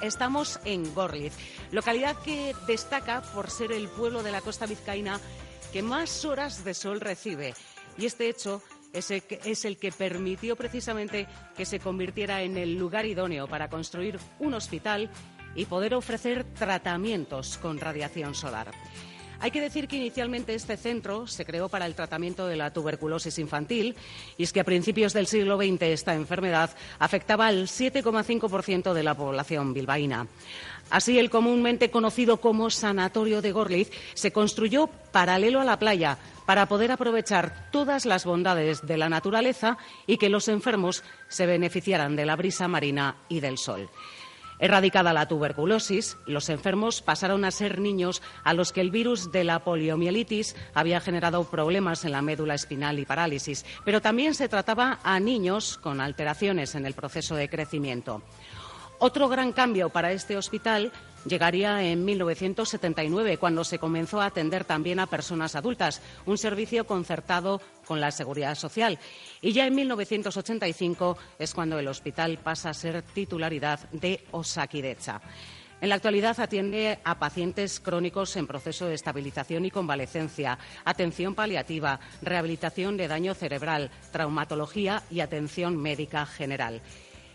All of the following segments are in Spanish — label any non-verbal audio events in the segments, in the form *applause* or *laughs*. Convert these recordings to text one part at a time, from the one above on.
Estamos en Gorliz, localidad que destaca por ser el pueblo de la costa vizcaína que más horas de sol recibe. Y este hecho es el, que, es el que permitió precisamente que se convirtiera en el lugar idóneo para construir un hospital y poder ofrecer tratamientos con radiación solar. Hay que decir que inicialmente este centro se creó para el tratamiento de la tuberculosis infantil y es que a principios del siglo XX esta enfermedad afectaba al 7,5% de la población bilbaína. Así, el comúnmente conocido como Sanatorio de Gorliz se construyó paralelo a la playa para poder aprovechar todas las bondades de la naturaleza y que los enfermos se beneficiaran de la brisa marina y del sol. Erradicada la tuberculosis, los enfermos pasaron a ser niños a los que el virus de la poliomielitis había generado problemas en la médula espinal y parálisis, pero también se trataba a niños con alteraciones en el proceso de crecimiento. Otro gran cambio para este hospital llegaría en 1979, cuando se comenzó a atender también a personas adultas, un servicio concertado con la Seguridad Social. Y ya en 1985 es cuando el hospital pasa a ser titularidad de Osakidecha. En la actualidad atiende a pacientes crónicos en proceso de estabilización y convalecencia, atención paliativa, rehabilitación de daño cerebral, traumatología y atención médica general.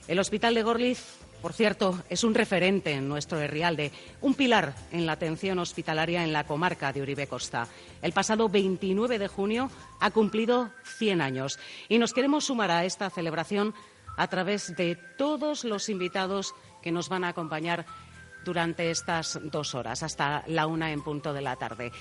El Hospital de Gorliz por cierto, es un referente en nuestro Herrialde, un pilar en la atención hospitalaria en la comarca de Uribe Costa. El pasado 29 de junio ha cumplido 100 años y nos queremos sumar a esta celebración a través de todos los invitados que nos van a acompañar durante estas dos horas, hasta la una en punto de la tarde.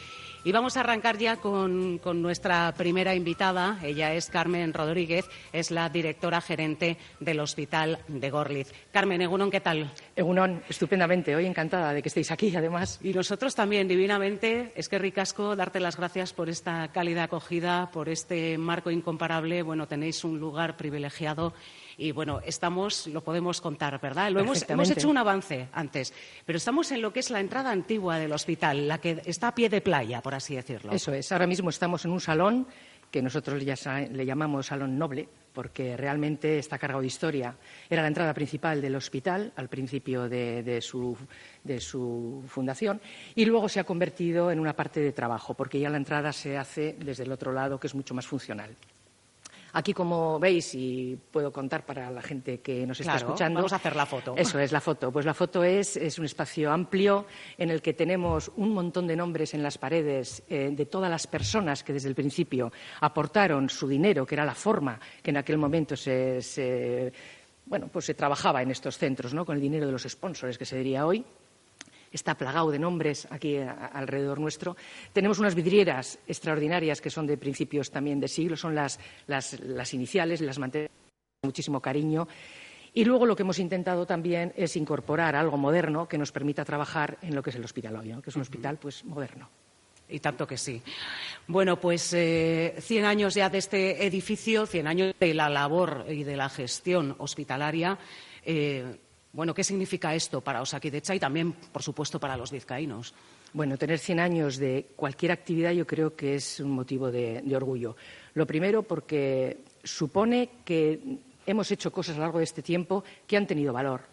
Y vamos a arrancar ya con, con, nuestra primera invitada. Ella es Carmen Rodríguez, es la directora gerente del Hospital de Gorliz. Carmen, Egunon, ¿qué tal? Egunon, estupendamente. Hoy encantada de que estéis aquí, además. Y nosotros también, divinamente. Es que ricasco darte las gracias por esta cálida acogida, por este marco incomparable. Bueno, tenéis un lugar privilegiado y bueno, estamos, lo podemos contar, ¿verdad? Lo hemos, hemos, hecho un avance antes, pero estamos en lo que es la entrada antigua del hospital, la que está a pie de playa, por así decirlo. Eso es. Ahora mismo estamos en un salón que nosotros ya le llamamos salón noble, porque realmente está cargado de historia. Era la entrada principal del hospital al principio de, su, fundación y luego se ha convertido en una parte de trabajo, porque ya la entrada se hace desde el otro lado, que es mucho más funcional. Aquí, como veis, y puedo contar para la gente que nos está escuchando. Vamos a hacer la foto. Eso es la foto. Pues la foto es, es un espacio amplio en el que tenemos un montón de nombres en las paredes eh, de todas las personas que desde el principio aportaron su dinero, que era la forma que en aquel momento se, se bueno, pues se trabajaba en estos centros, ¿no? con el dinero de los sponsors, que se diría hoy está plagado de nombres aquí a, alrededor nuestro. Tenemos unas vidrieras extraordinarias que son de principios también de siglo, son las, las, las iniciales, las mantenemos con muchísimo cariño. Y luego lo que hemos intentado también es incorporar algo moderno que nos permita trabajar en lo que es el hospital hoy, ¿no? que es un hospital pues moderno. Y tanto que sí. Bueno, pues eh, 100 años ya de este edificio, 100 años de la labor y de la gestión hospitalaria. Eh, bueno, ¿qué significa esto para Osakidecha y también, por supuesto, para los vizcaínos? Bueno, tener 100 años de cualquier actividad yo creo que es un motivo de, orgullo. Lo primero porque supone que hemos hecho cosas a lo largo de este tiempo que han tenido valor.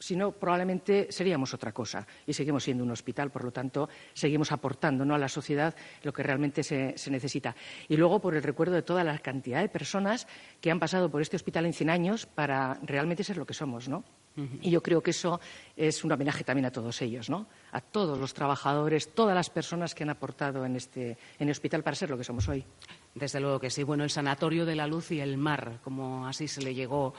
Si no, probablemente seríamos otra cosa y seguimos siendo un hospital, por lo tanto, seguimos aportando ¿no? a la sociedad lo que realmente se, se, necesita. Y luego por el recuerdo de toda la cantidad de personas que han pasado por este hospital en 100 años para realmente ser lo que somos, ¿no? Y yo creo que eso es un homenaje también a todos ellos, ¿no? A todos los trabajadores, todas las personas que han aportado en este en el hospital para ser lo que somos hoy. Desde luego que sí. Bueno, el Sanatorio de la Luz y el Mar, como así se le llegó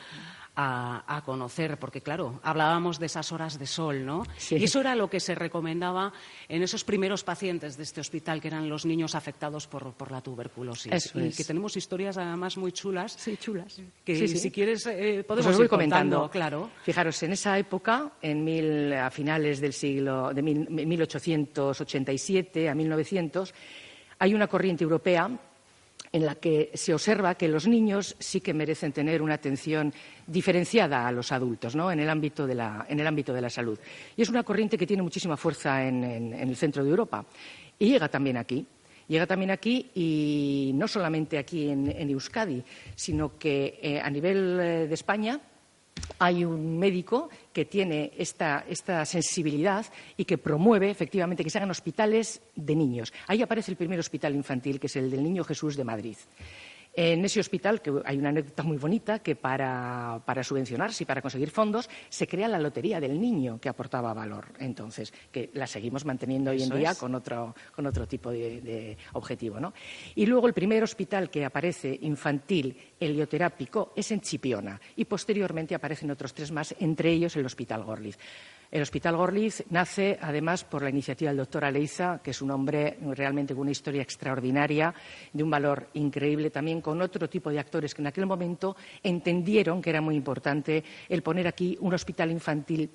a, conocer, porque claro, hablábamos de esas horas de sol, ¿no? Y eso era lo que se recomendaba en esos primeros pacientes de este hospital, que eran los niños afectados por, la tuberculosis. y que tenemos historias además muy chulas. Sí, chulas. Que si quieres eh, pues podemos ir comentando. Claro. Fijaros, en esa época, en mil, a finales del siglo de 1887 a 1900, hay una corriente europea en la que se observa que los niños sí que merecen tener una atención diferenciada a los adultos ¿no? en, el ámbito de la, en, el ámbito de la, salud. Y es una corriente que tiene muchísima fuerza en, el centro de Europa y llega también aquí. Llega también aquí y no solamente aquí en, Euskadi, sino que eh, a nivel eh, de España hay un médico que tiene esta, sensibilidad y que promueve efectivamente que se hagan hospitales de niños. Ahí aparece el primer hospital infantil, que es el del Niño Jesús de Madrid. En ese hospital, que hay una anécdota muy bonita, que para, subvencionarse y para conseguir fondos se crea la Lotería del Niño, que aportaba valor entonces, que la seguimos manteniendo hoy en día con otro, tipo de, objetivo. Y luego el primer hospital que aparece infantil helioterápico es en Chipiona y posteriormente aparecen otros tres más, entre ellos el Hospital Gorliz. El Hospital Gorliz nace, además, por la iniciativa del doctor Aleiza, que es un hombre realmente con una historia extraordinaria, de un valor increíble, también con otro tipo de actores que en aquel momento entendieron que era muy importante el poner aquí un hospital infantil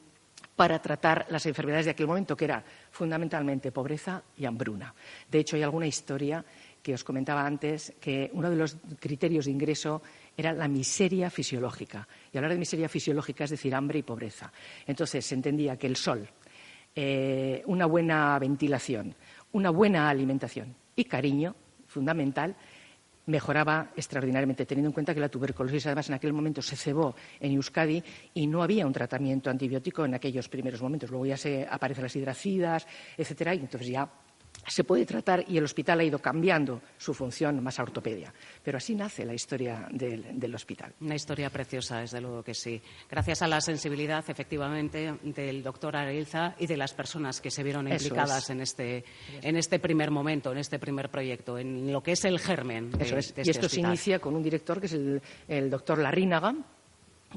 para tratar las enfermedades de aquel momento, que era fundamentalmente pobreza y hambruna. De hecho, hay alguna historia que os comentaba antes, que uno de los criterios de ingreso era la miseria fisiológica. Y hablar de miseria fisiológica es decir hambre y pobreza. Entonces se entendía que el sol, eh, una buena ventilación, una buena alimentación y cariño, fundamental, mejoraba extraordinariamente, teniendo en cuenta que la tuberculosis, además, en aquel momento se cebó en Euskadi y no había un tratamiento antibiótico en aquellos primeros momentos. Luego ya se aparecen las hidracidas, etcétera, y entonces ya se puede tratar y el hospital ha ido cambiando su función más a ortopedia. Pero así nace la historia del, hospital. Una historia preciosa, desde luego que sí. Gracias a la sensibilidad, efectivamente, del doctor Arilza y de las personas que se vieron implicadas en, este, en este primer momento, en este primer proyecto, en lo que es el germen de, Eso este y esto se inicia con un director que es el, el doctor Larrínaga,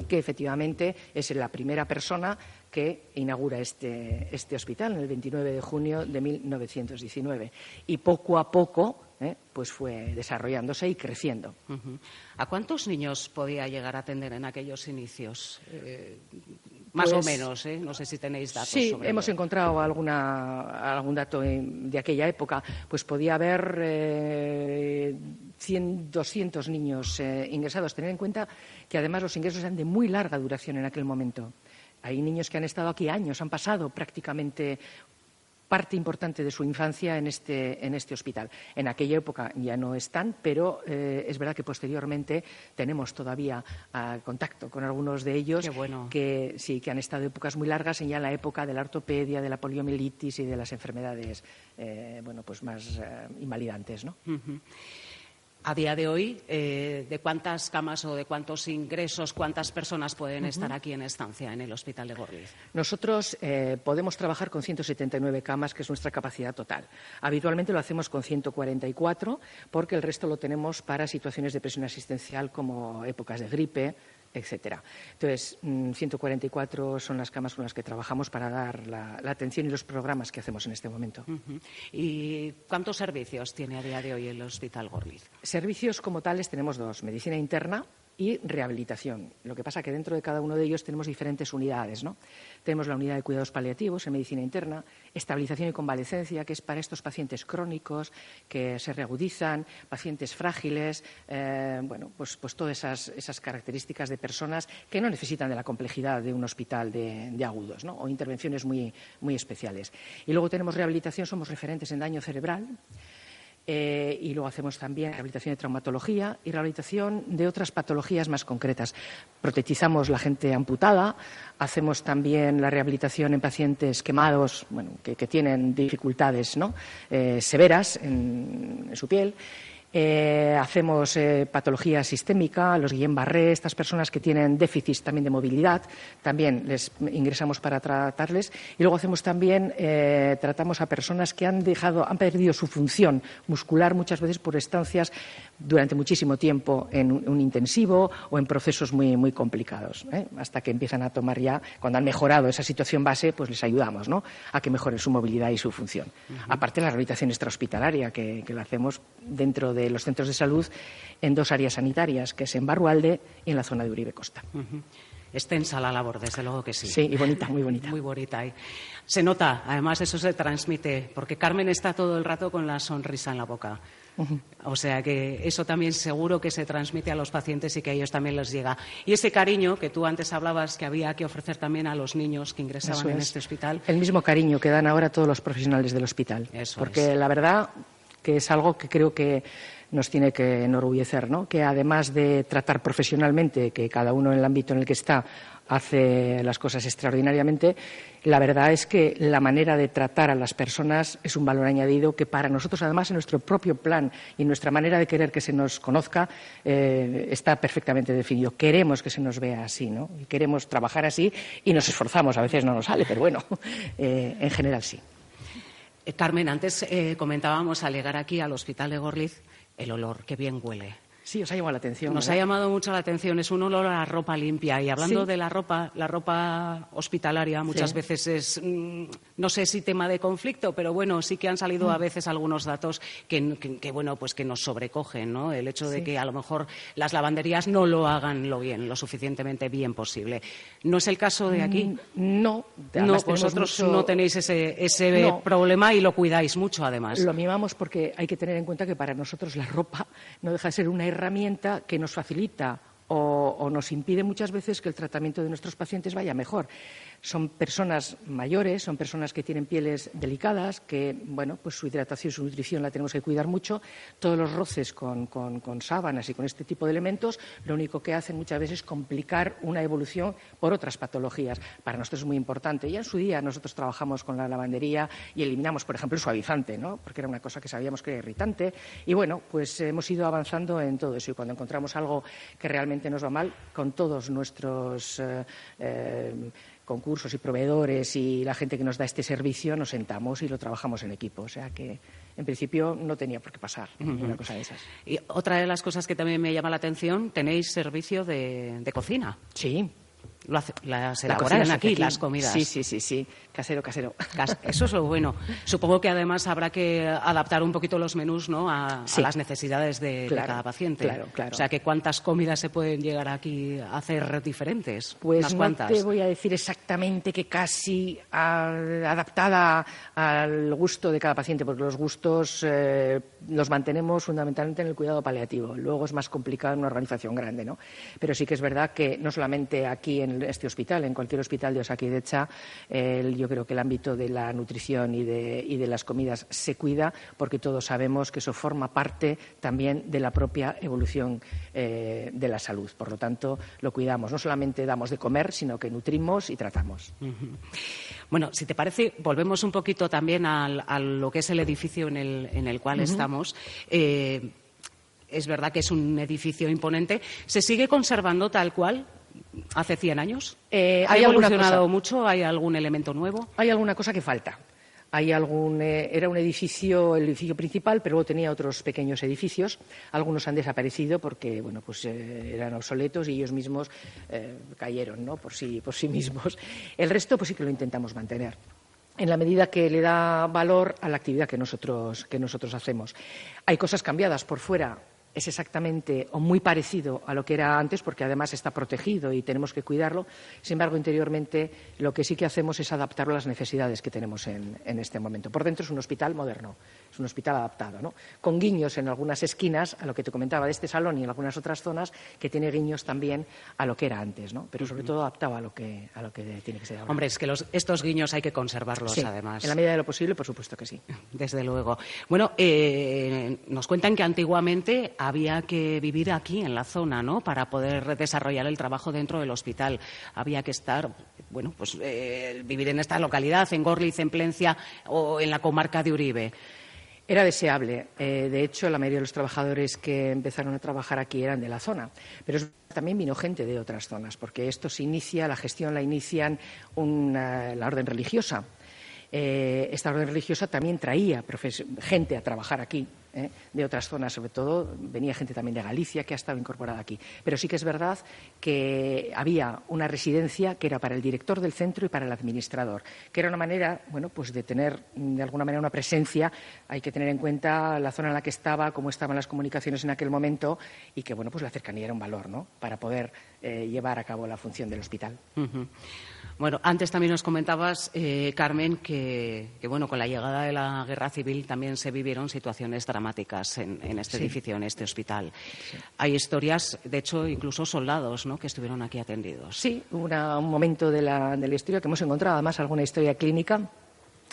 que efectivamente es la primera persona que inaugura este, este, hospital en el 29 de junio de 1919. Y poco a poco ¿eh? pues fue desarrollándose y creciendo. ¿A cuántos niños podía llegar a atender en aquellos inicios? Eh, más o pues menos, ¿eh? no sé si tenéis datos. Sí, hemos encontrado alguna, algún dato de aquella época. Pues podía haber eh, 100, 200 niños eh, ingresados. Tener en cuenta que además los ingresos eran de muy larga duración en aquel momento. Hay niños que han estado aquí años, han pasado prácticamente parte importante de su infancia en este, en este hospital. En aquella época ya no están, pero eh, es verdad que posteriormente tenemos todavía ah, contacto con algunos de ellos que sí que han estado épocas muy largas en ya la época de la ortopedia, de la poliomielitis y de las enfermedades eh, bueno, pues más eh, invalidantes. ¿no? A día de hoy, eh, de cuántas camas o de cuántos ingresos, cuántas personas pueden estar aquí en estancia en el Hospital de Gorliz. Nosotros eh, podemos trabajar con 179 camas, que es nuestra capacidad total. Habitualmente lo hacemos con 144, porque el resto lo tenemos para situaciones de presión asistencial como épocas de gripe, etcétera. Entonces, 144 mm, son las camas con las que trabajamos para dar la, atención y los programas que hacemos en este momento. ¿Y cuántos servicios tiene a día de hoy el Hospital Gorliz? Servicios como tales tenemos dos, medicina interna y rehabilitación. Lo que pasa es que dentro de cada uno de ellos tenemos diferentes unidades. ¿no? Tenemos la unidad de cuidados paliativos en medicina interna, estabilización y convalecencia, que es para estos pacientes crónicos que se reagudizan, pacientes frágiles, eh, bueno, pues, pues todas esas, características de personas que no necesitan de la complejidad de un hospital de, agudos o intervenciones muy, muy especiales. Y luego tenemos rehabilitación, somos referentes en daño cerebral. Eh, y luego hacemos también rehabilitación de traumatología y rehabilitación de otras patologías más concretas. Protetizamos la gente amputada, hacemos también la rehabilitación en pacientes quemados, que, tienen dificultades eh, severas en, su piel Eh, hacemos eh, patología sistémica, los Guillain-Barré, estas personas que tienen déficits también de movilidad, también les ingresamos para tratarles. Y luego hacemos también, eh, tratamos a personas que han dejado, han perdido su función muscular muchas veces por estancias durante muchísimo tiempo en un, intensivo o en procesos muy, muy complicados, hasta que empiezan a tomar ya, cuando han mejorado esa situación base, pues les ayudamos ¿no? a que mejoren su movilidad y su función. Aparte de la rehabilitación extrahospitalaria, que, que la hacemos dentro de los centros de salud en dos áreas sanitarias, que es en Barrualde y en la zona de Uribe Costa. Extensa la labor, desde luego que sí. Sí, y bonita, muy bonita. Muy bonita. Se nota, además eso se transmite, porque Carmen está todo el rato con la sonrisa en la boca. O sea que eso también seguro que se transmite a los pacientes y que a ellos también les llega. Y ese cariño que tú antes hablabas que había que ofrecer también a los niños que ingresaban en este hospital. El mismo cariño que dan ahora todos los profesionales del hospital. porque la verdad que es algo que creo que nos tiene que enorgullecer, ¿no? que además de tratar profesionalmente, que cada uno en el ámbito en el que está hace las cosas extraordinariamente, la verdad es que la manera de tratar a las personas es un valor añadido que para nosotros, además, en nuestro propio plan y nuestra manera de querer que se nos conozca, eh, está perfectamente definido. Queremos que se nos vea así, ¿no? Y queremos trabajar así y nos esforzamos. A veces no nos sale, pero bueno, *laughs* eh, en general sí. Eh, Carmen, antes comentábamos al llegar aquí al hospital de Gorliz el olor, que bien huele. Sí, os ha llamado la atención. Nos ha llamado mucho la atención. Es un olor a ropa limpia. Y hablando de la ropa, la ropa hospitalaria muchas veces es, mm, no sé si tema de conflicto, pero bueno, sí que han salido a mm. veces algunos datos que, bueno, pues que nos sobrecogen, ¿no? El hecho de que a lo mejor las lavanderías no lo hagan lo bien, lo suficientemente bien posible. ¿No es el caso de aquí? Mm, no. No, vosotros no tenéis ese, ese problema y lo cuidáis mucho, además. Lo mimamos porque hay que tener en cuenta que para nosotros la ropa no deja de ser una herramienta que nos facilita o, nos impide muchas veces que el tratamiento de nuestros pacientes vaya mejor. Son personas mayores, son personas que tienen pieles delicadas, que, bueno, pues su hidratación, su nutrición la tenemos que cuidar mucho. Todos los roces con, sábanas y con este tipo de elementos lo único que hacen muchas veces es complicar una evolución por otras patologías. Para nosotros es muy importante. Y en su día nosotros trabajamos con la lavandería y eliminamos, por ejemplo, el suavizante, ¿no? Porque era una cosa que sabíamos que era irritante. Y bueno, pues hemos ido avanzando en todo eso. Y cuando encontramos algo que realmente nos va mal, con todos nuestros eh, eh, concursos y proveedores y la gente que nos da este servicio, nos sentamos y lo trabajamos en equipo. O sea que, en principio, no tenía por qué pasar una cosa de esas. Y otra de las cosas que también me llama la atención, tenéis servicio de, de cocina. Sí. Lo las elaboran aquí, las comidas. Sí, sí, sí, sí. Casero, casero. *laughs* Eso es lo bueno. Supongo que además habrá que adaptar un poquito los menús ¿no? a, las necesidades de, cada paciente. Claro, claro. O sea, que ¿cuántas comidas se pueden llegar aquí a hacer diferentes? Pues no te voy a decir exactamente que casi adaptada al gusto de cada paciente, porque los gustos eh, los mantenemos fundamentalmente en el cuidado paliativo. Luego es más complicado en una organización grande, ¿no? Pero sí que es verdad que no solamente aquí en en este hospital, en cualquier hospital de Osakidecha, yo creo que el ámbito de la nutrición y de, las comidas se cuida porque todos sabemos que eso forma parte también de la propia evolución eh, de la salud. Por lo tanto, lo cuidamos. No solamente damos de comer, sino que nutrimos y tratamos. Bueno, si te parece, volvemos un poquito también a, lo que es el edificio en el, cual estamos. Eh, es verdad que es un edificio imponente. ¿Se sigue conservando tal cual? Hace 100 años? Eh, ¿Ha evolucionado mucho? ¿Hay algún elemento nuevo? Hay alguna cosa que falta. Hay algún, eh, era un edificio, el edificio principal, pero luego tenía otros pequeños edificios. Algunos han desaparecido porque, bueno, pues eh, eran obsoletos y ellos mismos cayeron, ¿no? Por sí, por sí mismos. El resto, pues sí que lo intentamos mantener en la medida que le da valor a la actividad que nosotros, que nosotros hacemos. Hay cosas cambiadas por fuera es exactamente o muy parecido a lo que era antes, porque además está protegido y tenemos que cuidarlo. Sin embargo, interiormente lo que sí que hacemos es adaptarlo a las necesidades que tenemos en, este momento. Por dentro es un hospital moderno, es un hospital adaptado, ¿no? con guiños en algunas esquinas a lo que te comentaba de este salón y en algunas otras zonas, que tiene guiños también a lo que era antes, ¿no? pero sobre todo adaptado a lo que, a lo que tiene que ser ahora. Hombre, es que estos guiños hay que conservarlos, además. En la medida de lo posible, por supuesto que sí. *laughs* Desde luego. Bueno, eh, nos cuentan que antiguamente había que vivir aquí en la zona, ¿no? Para poder desarrollar el trabajo dentro del hospital. Había que estar, bueno, pues eh, vivir en esta localidad, en Gorliz, en Plencia o en la comarca de Uribe. Era deseable. Eh, de hecho, la mayoría de los trabajadores que empezaron a trabajar aquí eran de la zona. Pero también vino gente de otras zonas, porque esto se inicia, la gestión la inician la orden religiosa. Eh, esta orden religiosa también traía gente a trabajar aquí, ¿eh? de otras zonas, sobre todo venía gente también de Galicia que ha estado incorporada aquí. Pero sí que es verdad que había una residencia que era para el director del centro y para el administrador, que era una manera, bueno, pues de tener de alguna manera una presencia. Hay que tener en cuenta la zona en la que estaba, cómo estaban las comunicaciones en aquel momento y que, bueno, pues la cercanía era un valor, ¿no? Para poder eh, llevar a cabo la función del hospital. Bueno, antes también nos comentabas, eh, Carmen, que, bueno, con la llegada de la guerra civil también se vivieron situaciones dramáticas en, este edificio, en este hospital. Hay historias, de hecho, incluso soldados ¿no? que estuvieron aquí atendidos. Sí, un momento de la, de la historia que hemos encontrado, además, alguna historia clínica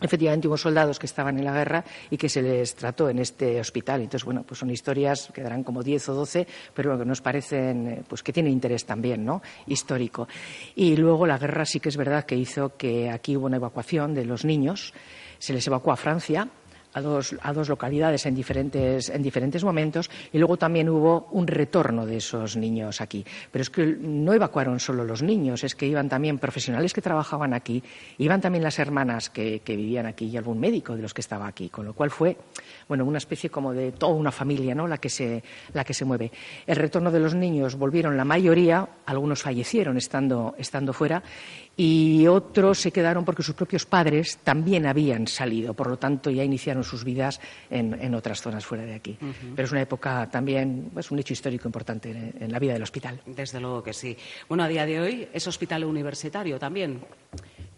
Efectivamente, hubo soldados que estaban en la guerra y que se les trató en este hospital. Entonces, bueno, pues son historias que darán como 10 o 12, pero que nos parecen, eh, pues que tienen interés también, ¿no? Histórico. Y luego la guerra sí que es verdad que hizo que aquí hubo una evacuación de los niños. Se les evacuó a Francia a dos, a dos localidades en diferentes, en diferentes momentos y luego también hubo un retorno de esos niños aquí. Pero es que no evacuaron solo los niños, es que iban también profesionales que trabajaban aquí, iban también las hermanas que, que vivían aquí y algún médico de los que estaba aquí, con lo cual fue bueno, una especie como de toda una familia ¿no? la, que se, la que se mueve. El retorno de los niños volvieron la mayoría, algunos fallecieron estando, estando fuera y otros se quedaron porque sus propios padres también habían salido, por lo tanto ya iniciaron sus vidas en, otras zonas fuera de aquí. Pero es una época también, es un hecho histórico importante en, en, la vida del hospital. Desde luego que sí. Bueno, a día de hoy es hospital universitario también.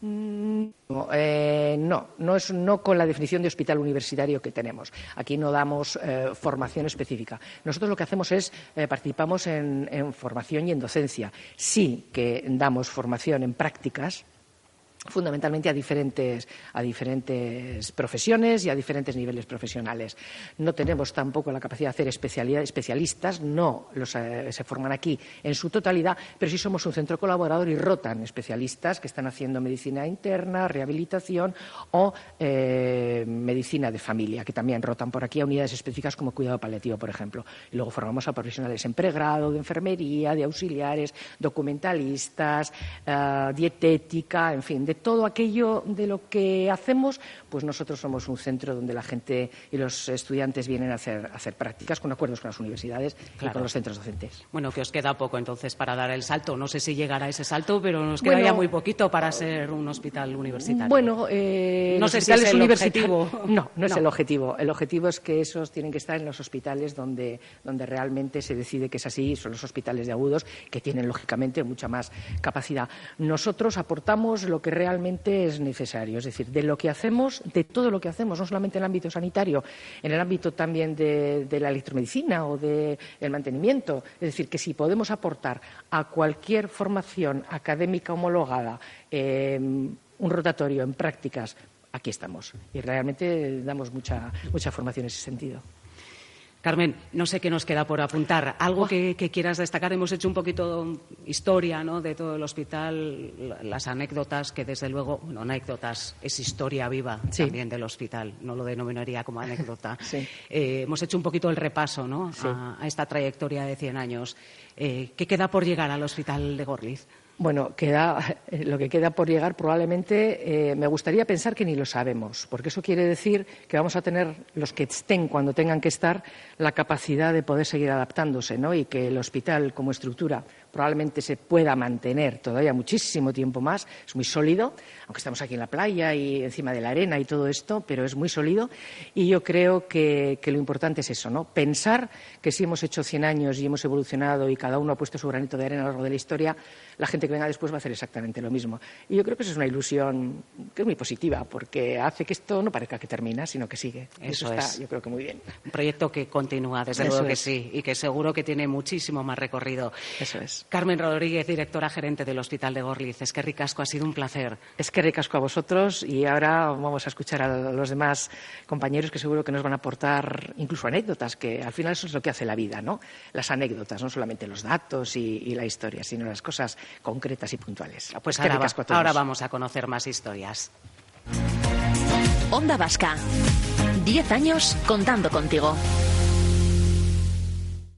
Mm, eh, no, no, es, no con la definición de hospital universitario que tenemos. Aquí no damos eh, formación específica. Nosotros lo que hacemos es eh, participamos en, en formación y en docencia. Sí que damos formación en prácticas fundamentalmente a diferentes, a diferentes profesiones y a diferentes niveles profesionales. No tenemos tampoco la capacidad de hacer especialistas, no los, eh, se forman aquí en su totalidad, pero sí somos un centro colaborador y rotan especialistas que están haciendo medicina interna, rehabilitación o eh, medicina de familia, que también rotan por aquí a unidades específicas como cuidado paliativo, por ejemplo. Y luego formamos a profesionales en pregrado, de enfermería, de auxiliares, documentalistas, eh, dietética, en fin, de todo aquello de lo que hacemos, pues nosotros somos un centro donde la gente y los estudiantes vienen a hacer, hacer prácticas con acuerdos con las universidades y con los centros docentes. Bueno, que os queda poco entonces para dar el salto. No sé si llegará ese salto, pero nos queda ya muy poquito para ser un hospital universitario. Bueno, eh, no sé si es el objetivo. No, no es el objetivo. El objetivo es que esos tienen que estar en los hospitales donde, donde realmente se decide que es así. Son los hospitales de agudos que tienen, lógicamente, mucha más capacidad. Nosotros aportamos lo que realmente es necesario. Es decir, de lo que hacemos, de todo lo que hacemos, no solamente en el ámbito sanitario, en el ámbito también de, la electromedicina o del mantenimiento. Es decir, que si podemos aportar a cualquier formación académica homologada em, un rotatorio en prácticas, aquí estamos. Y realmente damos mucha, mucha formación en ese sentido. Carmen, no sé qué nos queda por apuntar. Algo que, quieras destacar. Hemos hecho un poquito historia ¿no? de todo el hospital, las anécdotas, que desde luego, bueno, anécdotas, es historia viva también del hospital. No lo denominaría como anécdota. *laughs* Eh, hemos hecho un poquito el repaso ¿no? a, esta trayectoria de 100 años. Eh, ¿Qué queda por llegar al hospital de Gorliz? Bueno, lo que queda por llegar probablemente, eh, me gustaría pensar que ni lo sabemos, porque eso quiere decir que vamos a tener los que estén cuando tengan que estar la capacidad de poder seguir adaptándose, ¿no? Y que el hospital como estructura probablemente se pueda mantener todavía muchísimo tiempo más. Es muy sólido, aunque estamos aquí en la playa y encima de la arena y todo esto, pero es muy sólido. Y yo creo que, lo importante es eso, ¿no? Pensar que si hemos hecho 100 años y hemos evolucionado y cada uno ha puesto su granito de arena a lo largo de la historia, la gente que venga después va a hacer exactamente lo mismo. Y yo creo que eso es una ilusión que es muy positiva, porque hace que esto no parezca que termina, sino que sigue. Eso, está, yo creo que muy bien. Un proyecto que continúa, desde luego que sí, y que seguro que tiene muchísimo más recorrido. Eso es. Carmen Rodríguez, directora gerente del Hospital de Gorliz. Es que ricasco, ha sido un placer. Es que ricasco a vosotros y ahora vamos a escuchar a los demás compañeros que seguro que nos van a aportar incluso anécdotas, que al final eso es lo que hace la vida, ¿no? Las anécdotas, no solamente los datos y, la historia, sino las cosas concretas y puntuales. Pues ahora, ahora vamos a conocer más historias. Onda Vasca. Diez años contando contigo.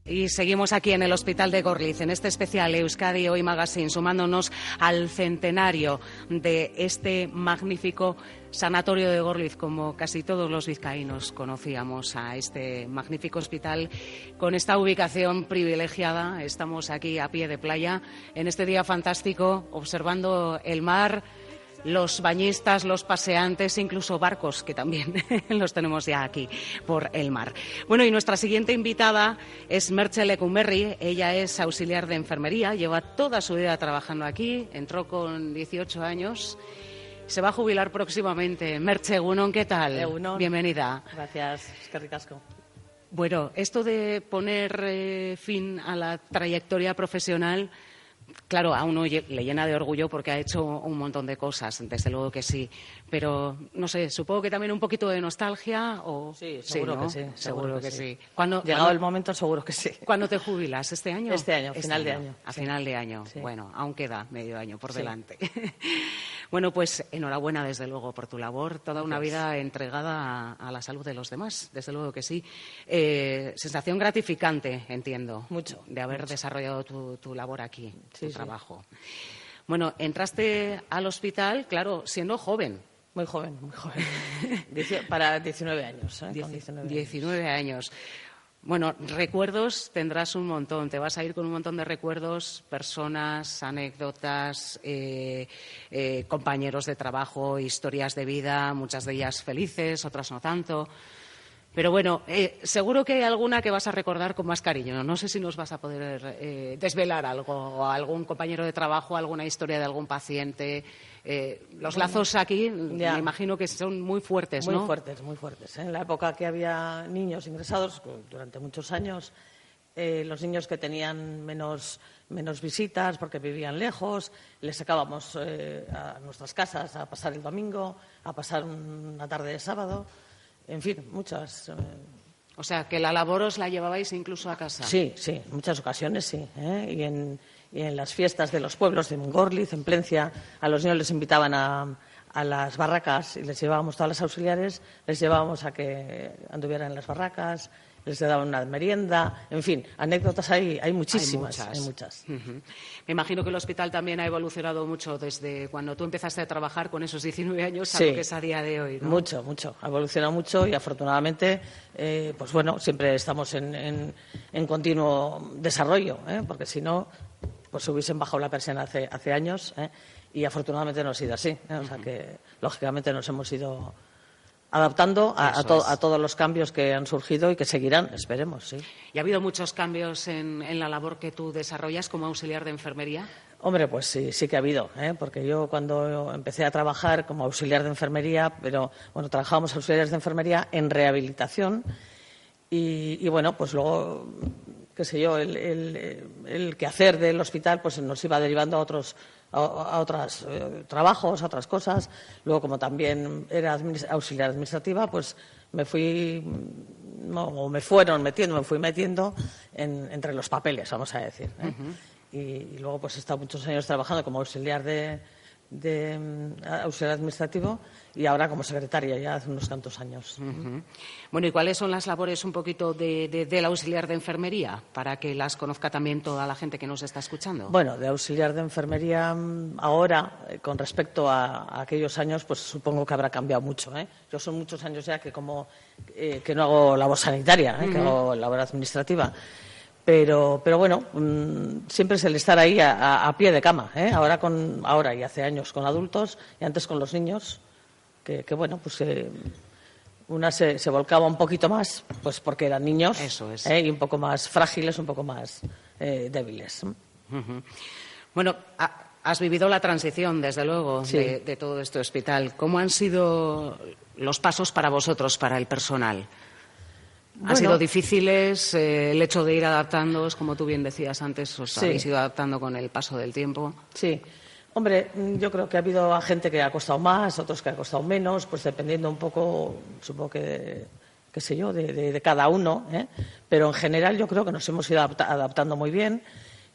Y seguimos aquí en el Hospital de Gorliz, en este especial Euskadi Hoy Magazine, sumándonos al centenario de este magnífico sanatorio de Gorliz, como casi todos los vizcaínos conocíamos a este magnífico hospital con esta ubicación privilegiada. Estamos aquí a pie de playa en este día fantástico, observando el mar los bañistas, los paseantes, incluso barcos, que también *laughs* los tenemos ya aquí por el mar. Bueno, y nuestra siguiente invitada es Merche Lecumberri. Ella es auxiliar de enfermería, lleva toda su vida trabajando aquí, entró con 18 años. Se va a jubilar próximamente. Merche Egunon, ¿qué tal? Egunon. Bienvenida. Gracias, es que ricasco. Bueno, esto de poner eh, fin a la trayectoria profesional Claro, a uno le llena de orgullo porque ha hecho un montón de cosas, desde luego que sí. Pero, no sé, supongo que también un poquito de nostalgia o... Sí, seguro que sí. Seguro, que, sí. Cuando, Llegado el momento, seguro que sí. ¿Cuándo te jubilas? ¿Este año? Este año, final de año. A final de año. Bueno, aún queda medio año por delante. *laughs* bueno, pues enhorabuena, desde luego, por tu labor. Toda una vida entregada a, la salud de los demás, desde luego que sí. Eh, sensación gratificante, entiendo. Mucho. De haber desarrollado tu, labor aquí, tu trabajo. Bueno, entraste al hospital, claro, siendo joven. Muy joven, muy joven. *laughs* para 19 años. ¿eh? 19, años. Bueno, recuerdos tendrás un montón. Te vas a ir con un montón de recuerdos, personas, anécdotas, eh, eh, compañeros de trabajo, historias de vida, muchas de ellas felices, otras no tanto. Pero bueno, eh, seguro que hay alguna que vas a recordar con más cariño. No sé si nos vas a poder eh, desvelar algo, o algún compañero de trabajo, alguna historia de algún paciente. Eh, los lazos aquí, me imagino que son muy fuertes, ¿no? Muy fuertes, muy fuertes. En la época que había niños ingresados, durante muchos años, los niños que tenían menos, menos visitas porque vivían lejos, les sacábamos a nuestras casas a pasar el domingo, a pasar una tarde de sábado en fin, muchas. Eh, o sea, que la labor os la llevabais incluso a casa. Sí, sí, en muchas ocasiones sí. ¿eh? Y, en, las fiestas de los pueblos, de Gorliz, en Plencia, a los niños les invitaban a, a las barracas y les llevábamos todas las auxiliares, les llevábamos a que anduvieran en las barracas, les daban una merienda, en fin, anécdotas hay, hay muchísimas. Hay muchas. Me imagino que el hospital también ha evolucionado mucho desde cuando tú empezaste a trabajar con esos 19 años a lo que es a día de hoy. ¿no? Mucho, mucho. Ha evolucionado mucho y afortunadamente, eh, pues bueno, siempre estamos en, en, continuo desarrollo, ¿eh? porque si no, pues se hubiesen bajado la persiana hace, hace años ¿eh? y afortunadamente no ha sido así. O sea que, lógicamente, nos hemos ido adaptando a, todos los cambios que han surgido y que seguirán, esperemos, sí. ¿Y ha habido muchos cambios en, la labor que tú desarrollas como auxiliar de enfermería? Hombre, pues sí, sí que ha habido, ¿eh? porque yo cuando empecé a trabajar como auxiliar de enfermería, pero bueno, trabajábamos auxiliares de enfermería en rehabilitación y, bueno, pues luego, qué sé yo, el, el, el quehacer del hospital pues nos iba derivando a otros a, otros eh, trabajos, a otras cosas. Luego, como también era auxiliar administrativa, pues me fui, o me fueron metiendo, me fui metiendo entre los papeles, vamos a decir. ¿eh? y, y, luego, pues he estado muchos años trabajando como auxiliar de, de mm, auxiliar administrativo y ahora como secretaria ya hace unos tantos años. Bueno, ¿y cuáles son las labores un poquito de, del auxiliar de enfermería para que las conozca también toda la gente que nos está escuchando? Bueno, de auxiliar de enfermería mm, ahora, eh, con respecto a, aquellos años, pues supongo que habrá cambiado mucho. ¿eh? Yo son muchos años ya que como eh, que no hago labor sanitaria, que hago labor administrativa. Pero, pero bueno, mm, siempre es el estar ahí a, pie de cama. ¿eh? Ahora, con, ahora y hace años con adultos y antes con los niños, que, bueno, pues eh, una se, volcaba un poquito más, pues porque eran niños ¿eh? y un poco más frágiles, un poco más débiles. Bueno, has vivido la transición, desde luego, de, de todo este hospital. ¿Cómo han sido los pasos para vosotros, para el personal? ¿Han sido difíciles eh, el hecho de ir adaptándoos, como tú bien decías antes, os habéis ido adaptando con el paso del tiempo? Sí. Hombre, yo creo que ha habido gente que ha costado más, otros que ha costado menos, pues dependiendo un poco, supongo que, qué sé yo, de, cada uno. ¿eh? Pero en general yo creo que nos hemos ido adaptando muy bien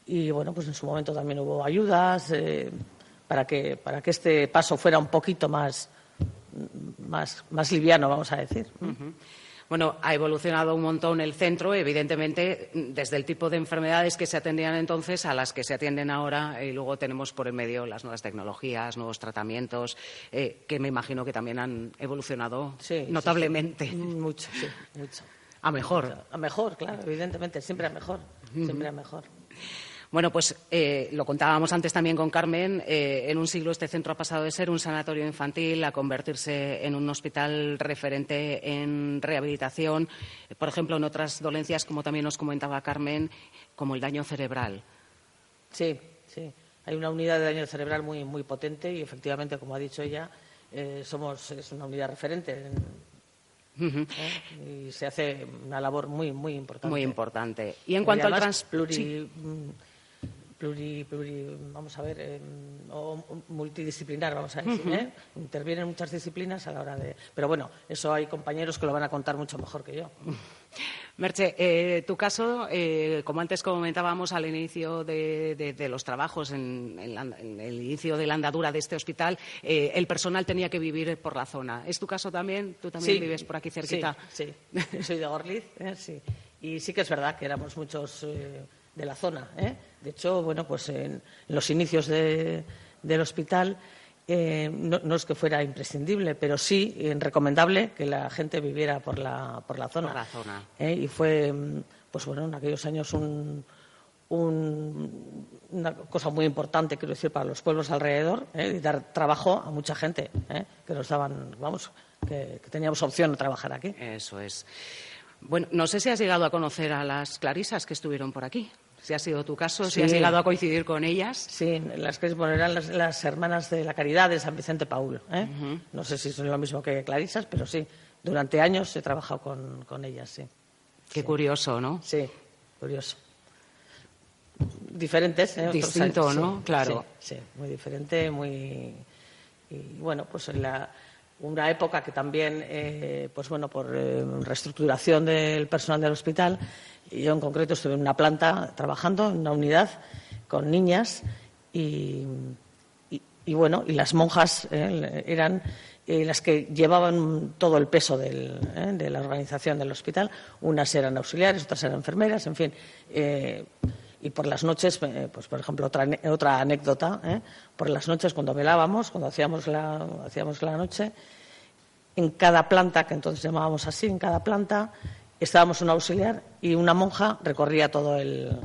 y bueno, pues en su momento también hubo ayudas eh, para, que, para que este paso fuera un poquito más más, más liviano, vamos a decir. Bueno, ha evolucionado un montón el centro, evidentemente, desde el tipo de enfermedades que se atendían entonces a las que se atienden ahora, y luego tenemos por el medio las nuevas tecnologías, nuevos tratamientos, eh, que me imagino que también han evolucionado notablemente. Mucho, sí, mucho. A mejor. A mejor, claro, evidentemente, siempre a mejor, siempre a mejor. Bueno, pues eh, lo contábamos antes también con Carmen. Eh, en un siglo este centro ha pasado de ser un sanatorio infantil a convertirse en un hospital referente en rehabilitación, por ejemplo, en otras dolencias, como también nos comentaba Carmen, como el daño cerebral. Sí, sí. Hay una unidad de daño cerebral muy, muy potente y, efectivamente, como ha dicho ella, eh, somos, es una unidad referente. Y se hace una labor muy, muy importante. Muy importante. Y en cuanto al trans... pluri, vamos a ver, em, o multidisciplinar, vamos a decir. ¿eh? Intervienen muchas disciplinas a la hora de. Pero bueno, eso hay compañeros que lo van a contar mucho mejor que yo. *laughs* Merche, eh, tu caso, eh, como antes comentábamos al inicio de, los trabajos, en, el inicio de la andadura de este hospital, eh, el personal tenía que vivir por la zona. ¿Es tu caso también? ¿Tú también vives por aquí cerquita? Sí, sí. soy de Gorliz, sí. Y sí que es verdad que éramos muchos de la zona. ¿eh? De hecho, bueno, pues en, los inicios del hospital eh, no, es que fuera imprescindible, pero sí eh, recomendable que la gente viviera por la, por la zona. zona. Y fue, pues bueno, en aquellos años una cosa muy importante, quiero decir, para los pueblos alrededor, y dar trabajo a mucha gente que nos daban, vamos, que, que teníamos opción de trabajar aquí. Eso es. Bueno, no sé si has llegado a conocer a las clarisas que estuvieron por aquí si ha sido tu caso, si has llegado a coincidir con ellas. Sí, las que eran las, hermanas de la Caridad de San Vicente Paul. ¿eh? No sé si son lo mismo que Clarisas, pero sí, durante años he trabajado con, ellas, sí. Qué curioso, ¿no? Sí, curioso. Diferentes, ¿eh? Distinto, ¿no? claro. Sí, muy diferente, muy. Y bueno, pues en la una época que también, eh, pues bueno, por eh, reestructuración del personal del hospital, yo en concreto estuve en una planta trabajando, en una unidad, con niñas y, bueno, y las monjas eh, eran las que llevaban todo el peso de la organización del hospital. Unas eran auxiliares, otras eran enfermeras, en fin. y por las noches, pues por ejemplo, otra, otra anécdota, por las noches cuando velábamos, cuando hacíamos la, hacíamos la noche, en cada planta, que entonces llamábamos así, en cada planta estábamos un auxiliar y una monja recorría todo el,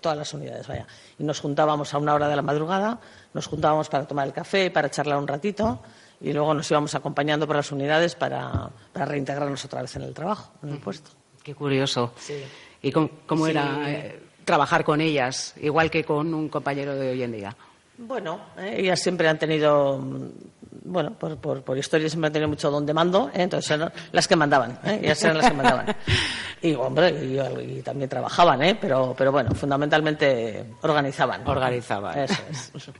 todas las unidades, vaya. Y nos juntábamos a una hora de la madrugada, nos juntábamos para tomar el café, para charlar un ratito y luego nos íbamos acompañando por las unidades para, reintegrarnos otra vez en el trabajo, en el puesto. Qué curioso. ¿Y cómo, era eh, trabajar con ellas, igual que con un compañero de hoy en día? Bueno, eh, ellas siempre han tenido bueno, por, por, por historia siempre han tenido mucho donde mando, ¿eh? entonces eran las que mandaban, ¿eh? ellas eran las que mandaban. *laughs* Y, hombre, y, también trabajaban, ¿eh? pero, pero bueno, fundamentalmente organizaban. Organizaban. Eso es. *laughs*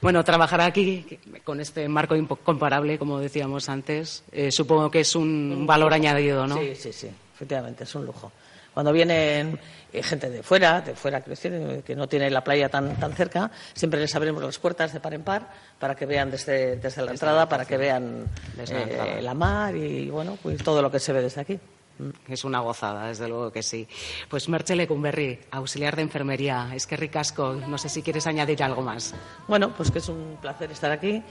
Bueno, trabajar aquí con este marco comparable, como decíamos antes, eh, supongo que es un valor añadido, ¿no? Sí, sí, sí, efectivamente, es un lujo. Cuando vienen eh, gente de fuera, de fuera, decir, que no tiene la playa tan, tan cerca, siempre les abrimos las puertas de par en par para que vean desde, desde la entrada, para que vean eh, la, mar y bueno, pues todo lo que se ve desde aquí. Es una gozada, desde luego que sí. Pues Merche Lecumberri, auxiliar de enfermería, es que ricasco, no sé si quieres añadir algo más. Bueno, pues que es un placer estar aquí,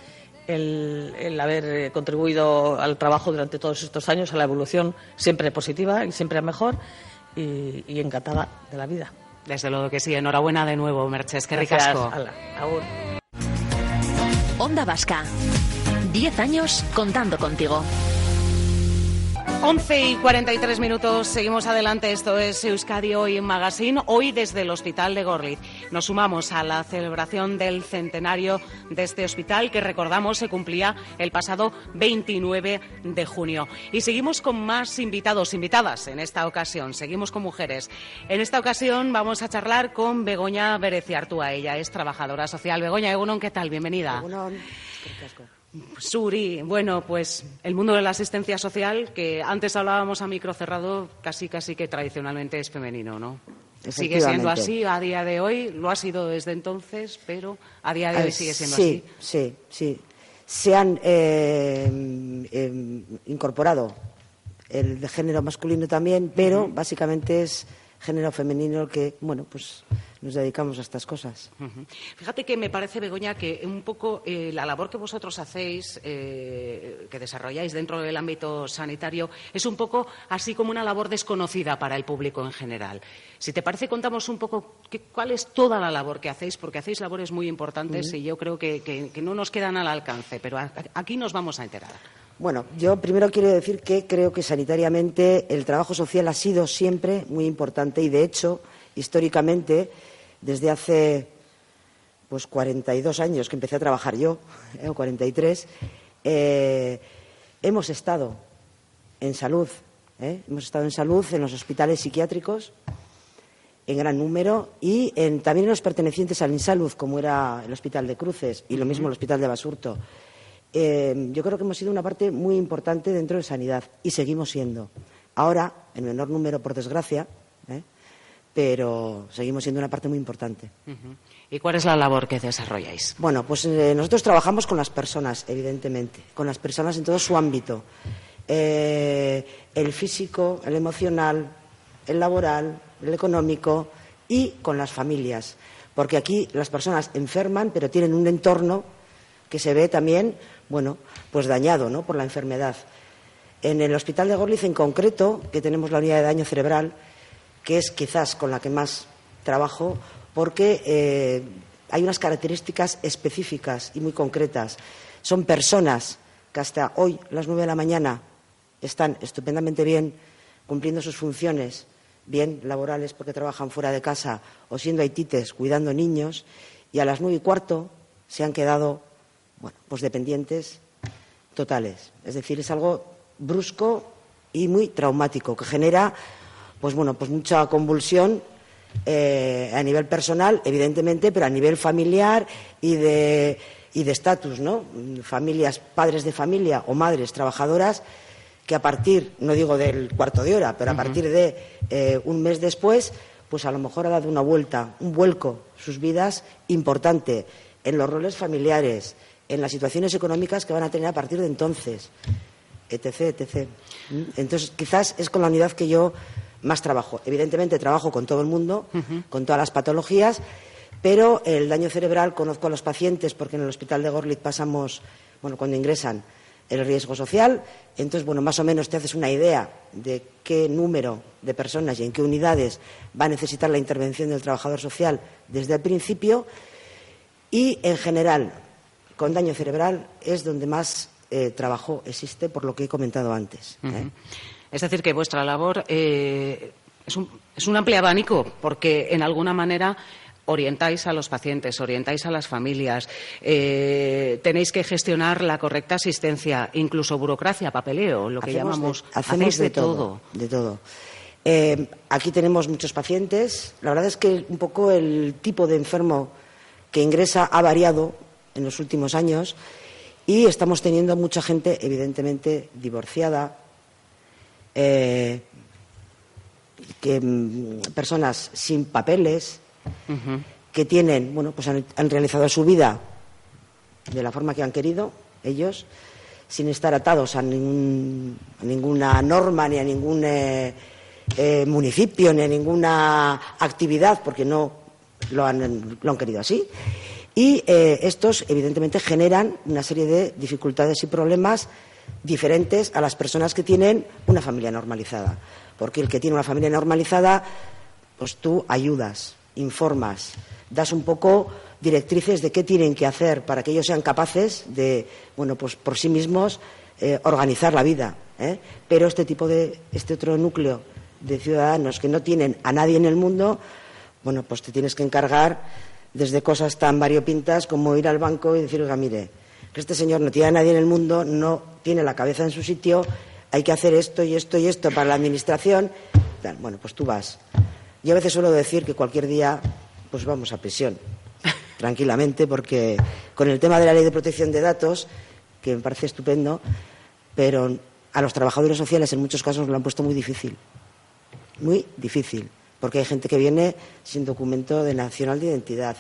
el, el, haber eh, contribuido al trabajo durante todos estos años, a la evolución siempre positiva y siempre mejor y, encantada de la vida. Desde luego que sí. Enhorabuena de nuevo, Merches. Que ricasco. Onda Vasca. Diez años contando contigo. 11 y 43 minutos, seguimos adelante. Esto es Euskadi Hoy Magazine. Hoy desde el Hospital de Gorliz. Nos sumamos a la celebración del centenario de este hospital que recordamos se cumplía el pasado 29 de junio. Y seguimos con más invitados, invitadas en esta ocasión. Seguimos con mujeres. En esta ocasión vamos a charlar con Begoña Bereciartúa. Ella es trabajadora social. Begoña Egunon, ¿qué tal? Bienvenida. Suri, bueno, pues el mundo de la asistencia social, que antes hablábamos a micro cerrado, casi casi que tradicionalmente es femenino, ¿no? Sigue siendo así a día de hoy, lo ha sido desde entonces, pero a día de hoy sigue siendo así. Sí, sí, se han eh, em, incorporado el de género masculino también, pero básicamente es género femenino el que, bueno, pues nos dedicamos a estas cosas. Fíjate que me parece, Begoña, que un poco eh, la labor que vosotros hacéis, eh, que desarrolláis dentro del ámbito sanitario, es un poco así como una labor desconocida para el público en general. Si te parece, contamos un poco cuál es toda la labor que hacéis, porque hacéis labores muy importantes y yo creo que, que no nos quedan al alcance, pero aquí nos vamos a enterar. Bueno, yo primero quiero decir que creo que sanitariamente el trabajo social ha sido siempre muy importante y, de hecho, históricamente, desde hace pues 42 años que empecé a trabajar yo, *laughs* eh, o 43, eh, hemos estado en salud, eh, hemos estado en salud en los hospitales psiquiátricos en gran número y también en los pertenecientes al Insalud, como era el Hospital de Cruces y lo mismo el Hospital de Basurto. Eh, yo creo que hemos sido una parte muy importante dentro de sanidad y seguimos siendo. Ahora, en menor número, por desgracia, ¿eh? Pero seguimos siendo una parte muy importante. ¿Y cuál es la labor que desarrolláis? Bueno, pues eh, nosotros trabajamos con las personas, evidentemente, con las personas en todo su ámbito. el físico, el emocional, el laboral, el económico y con las familias. Porque aquí las personas enferman, pero tienen un entorno que se ve también bueno, pues dañado ¿no? por la enfermedad. En el Hospital de Gorliz en concreto, que tenemos la unidad de daño cerebral, que es quizás con la que más trabajo, porque eh, hay unas características específicas y muy concretas. Son personas que hasta hoy, las nueve de la mañana, están estupendamente bien cumpliendo sus funciones, bien laborales porque trabajan fuera de casa o siendo haitites cuidando niños, y a las nueve y cuarto se han quedado bueno, pues dependientes totales. Es decir, es algo brusco y muy traumático, que genera, pues bueno, pues mucha convulsión eh, a nivel personal, evidentemente, pero a nivel familiar y de y de estatus, ¿no? Familias, padres de familia o madres trabajadoras que a partir, no digo del cuarto de hora, pero a partir de eh, un mes después, pues a lo mejor ha dado una vuelta, un vuelco sus vidas importante en los roles familiares, en las situaciones económicas que van a tener a partir de entonces, etc., etc. Entonces, quizás es con la unidad que yo más trabajo. Evidentemente, trabajo con todo el mundo, con todas las patologías, pero el daño cerebral conozco a los pacientes porque en el hospital de Gorlitz pasamos, bueno, cuando ingresan, el riesgo social. Entonces, bueno, más o menos te haces una idea de qué número de personas y en qué unidades va a necesitar la intervención del trabajador social desde el principio. Y, en general, con daño cerebral es donde más eh, trabajo existe, por lo que he comentado antes. ¿eh? Es decir, que vuestra labor eh, es, un, es un amplio abanico, porque en alguna manera orientáis a los pacientes, orientáis a las familias, tenéis que gestionar la correcta asistencia, incluso burocracia, papeleo, lo que llamamos. hacemos de, todo, De todo. aquí tenemos muchos pacientes. La verdad es que un poco el tipo de enfermo que ingresa ha variado en los últimos años y estamos teniendo mucha gente, evidentemente, divorciada, eh, que, mm, personas sin papeles, que tienen, bueno, pues han, realizado su vida de la forma que han querido ellos, sin estar atados a, ninguna norma ni a ningún eh, eh, municipio ni a ninguna actividad, porque no lo han, lo han querido así. Y eh, estos, evidentemente, generan una serie de dificultades y problemas diferentes a las personas que tienen una familia normalizada. Porque el que tiene una familia normalizada, pues tú ayudas, informas, das un poco directrices de qué tienen que hacer para que ellos sean capaces de, bueno, pues por sí mismos eh, organizar la vida. ¿eh? Pero este tipo de, este otro núcleo de ciudadanos que no tienen a nadie en el mundo, bueno, pues te tienes que encargar desde cosas tan variopintas como ir al banco y decir, oiga, mire, que este señor no tiene a nadie en el mundo, no tiene la cabeza en su sitio, hay que hacer esto y esto y esto para la administración. Bueno, pues tú vas. Yo a veces suelo decir que cualquier día pues vamos a prisión, *laughs* tranquilamente, porque con el tema de la ley de protección de datos, que me parece estupendo, pero a los trabajadores sociales en muchos casos lo han puesto muy difícil. Muy difícil porque hay gente que viene sin documento de nacional de identidad,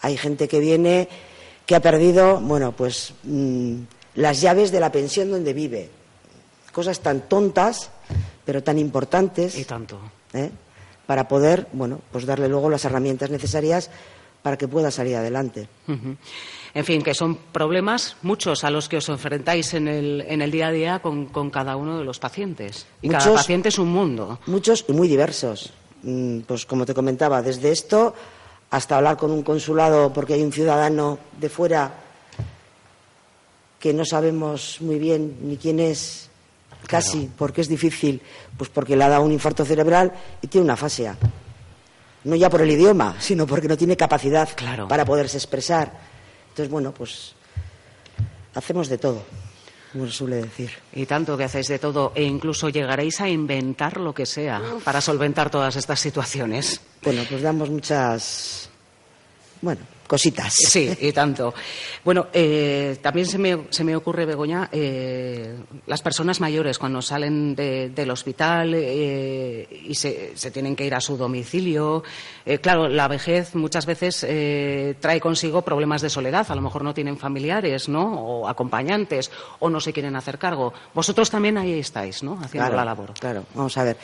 hay gente que viene que ha perdido, bueno, pues mm, las llaves de la pensión donde vive. Cosas tan tontas, pero tan importantes. Y tanto. ¿eh? Para poder, bueno, pues darle luego las herramientas necesarias para que pueda salir adelante. En fin, que son problemas muchos a los que os enfrentáis en el, en el día a día con, cada uno de los pacientes. Y cada paciente es un mundo. Muchos y muy diversos. Mm, pues como te comentaba, desde esto hasta hablar con un consulado porque hay un ciudadano de fuera que no sabemos muy bien ni quién es, casi, porque es difícil, pues porque le ha dado un infarto cerebral y tiene una fascia. No ya por el idioma, sino porque no tiene capacidad para poderse expresar. Entonces, bueno, pues hacemos de todo como se suele decir. Y tanto que hacéis de todo, e incluso llegaréis a inventar lo que sea para solventar todas estas situaciones. Bueno, pues damos muchas. Bueno, cositas. Sí, y tanto. Bueno, eh, también se me, se me, ocurre, Begoña, eh, las personas mayores cuando salen del hospital eh, y se, se, tienen que ir a su domicilio. claro, la vejez muchas veces trae consigo problemas de soledad. A lo mejor no tienen familiares, ¿no? O acompañantes, o no se quieren hacer cargo. Vosotros también ahí estáis, ¿no? Haciendo la labor. Claro, vamos a ver.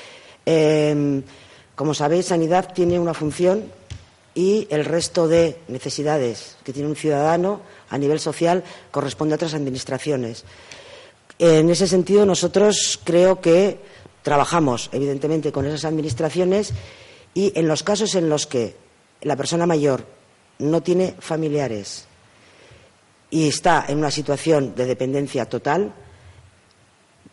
como sabéis, Sanidad tiene una función y el resto de necesidades que tiene un ciudadano a nivel social corresponde a otras administraciones. En ese sentido, nosotros creo que trabajamos, evidentemente, con esas administraciones y en los casos en los que la persona mayor no tiene familiares y está en una situación de dependencia total,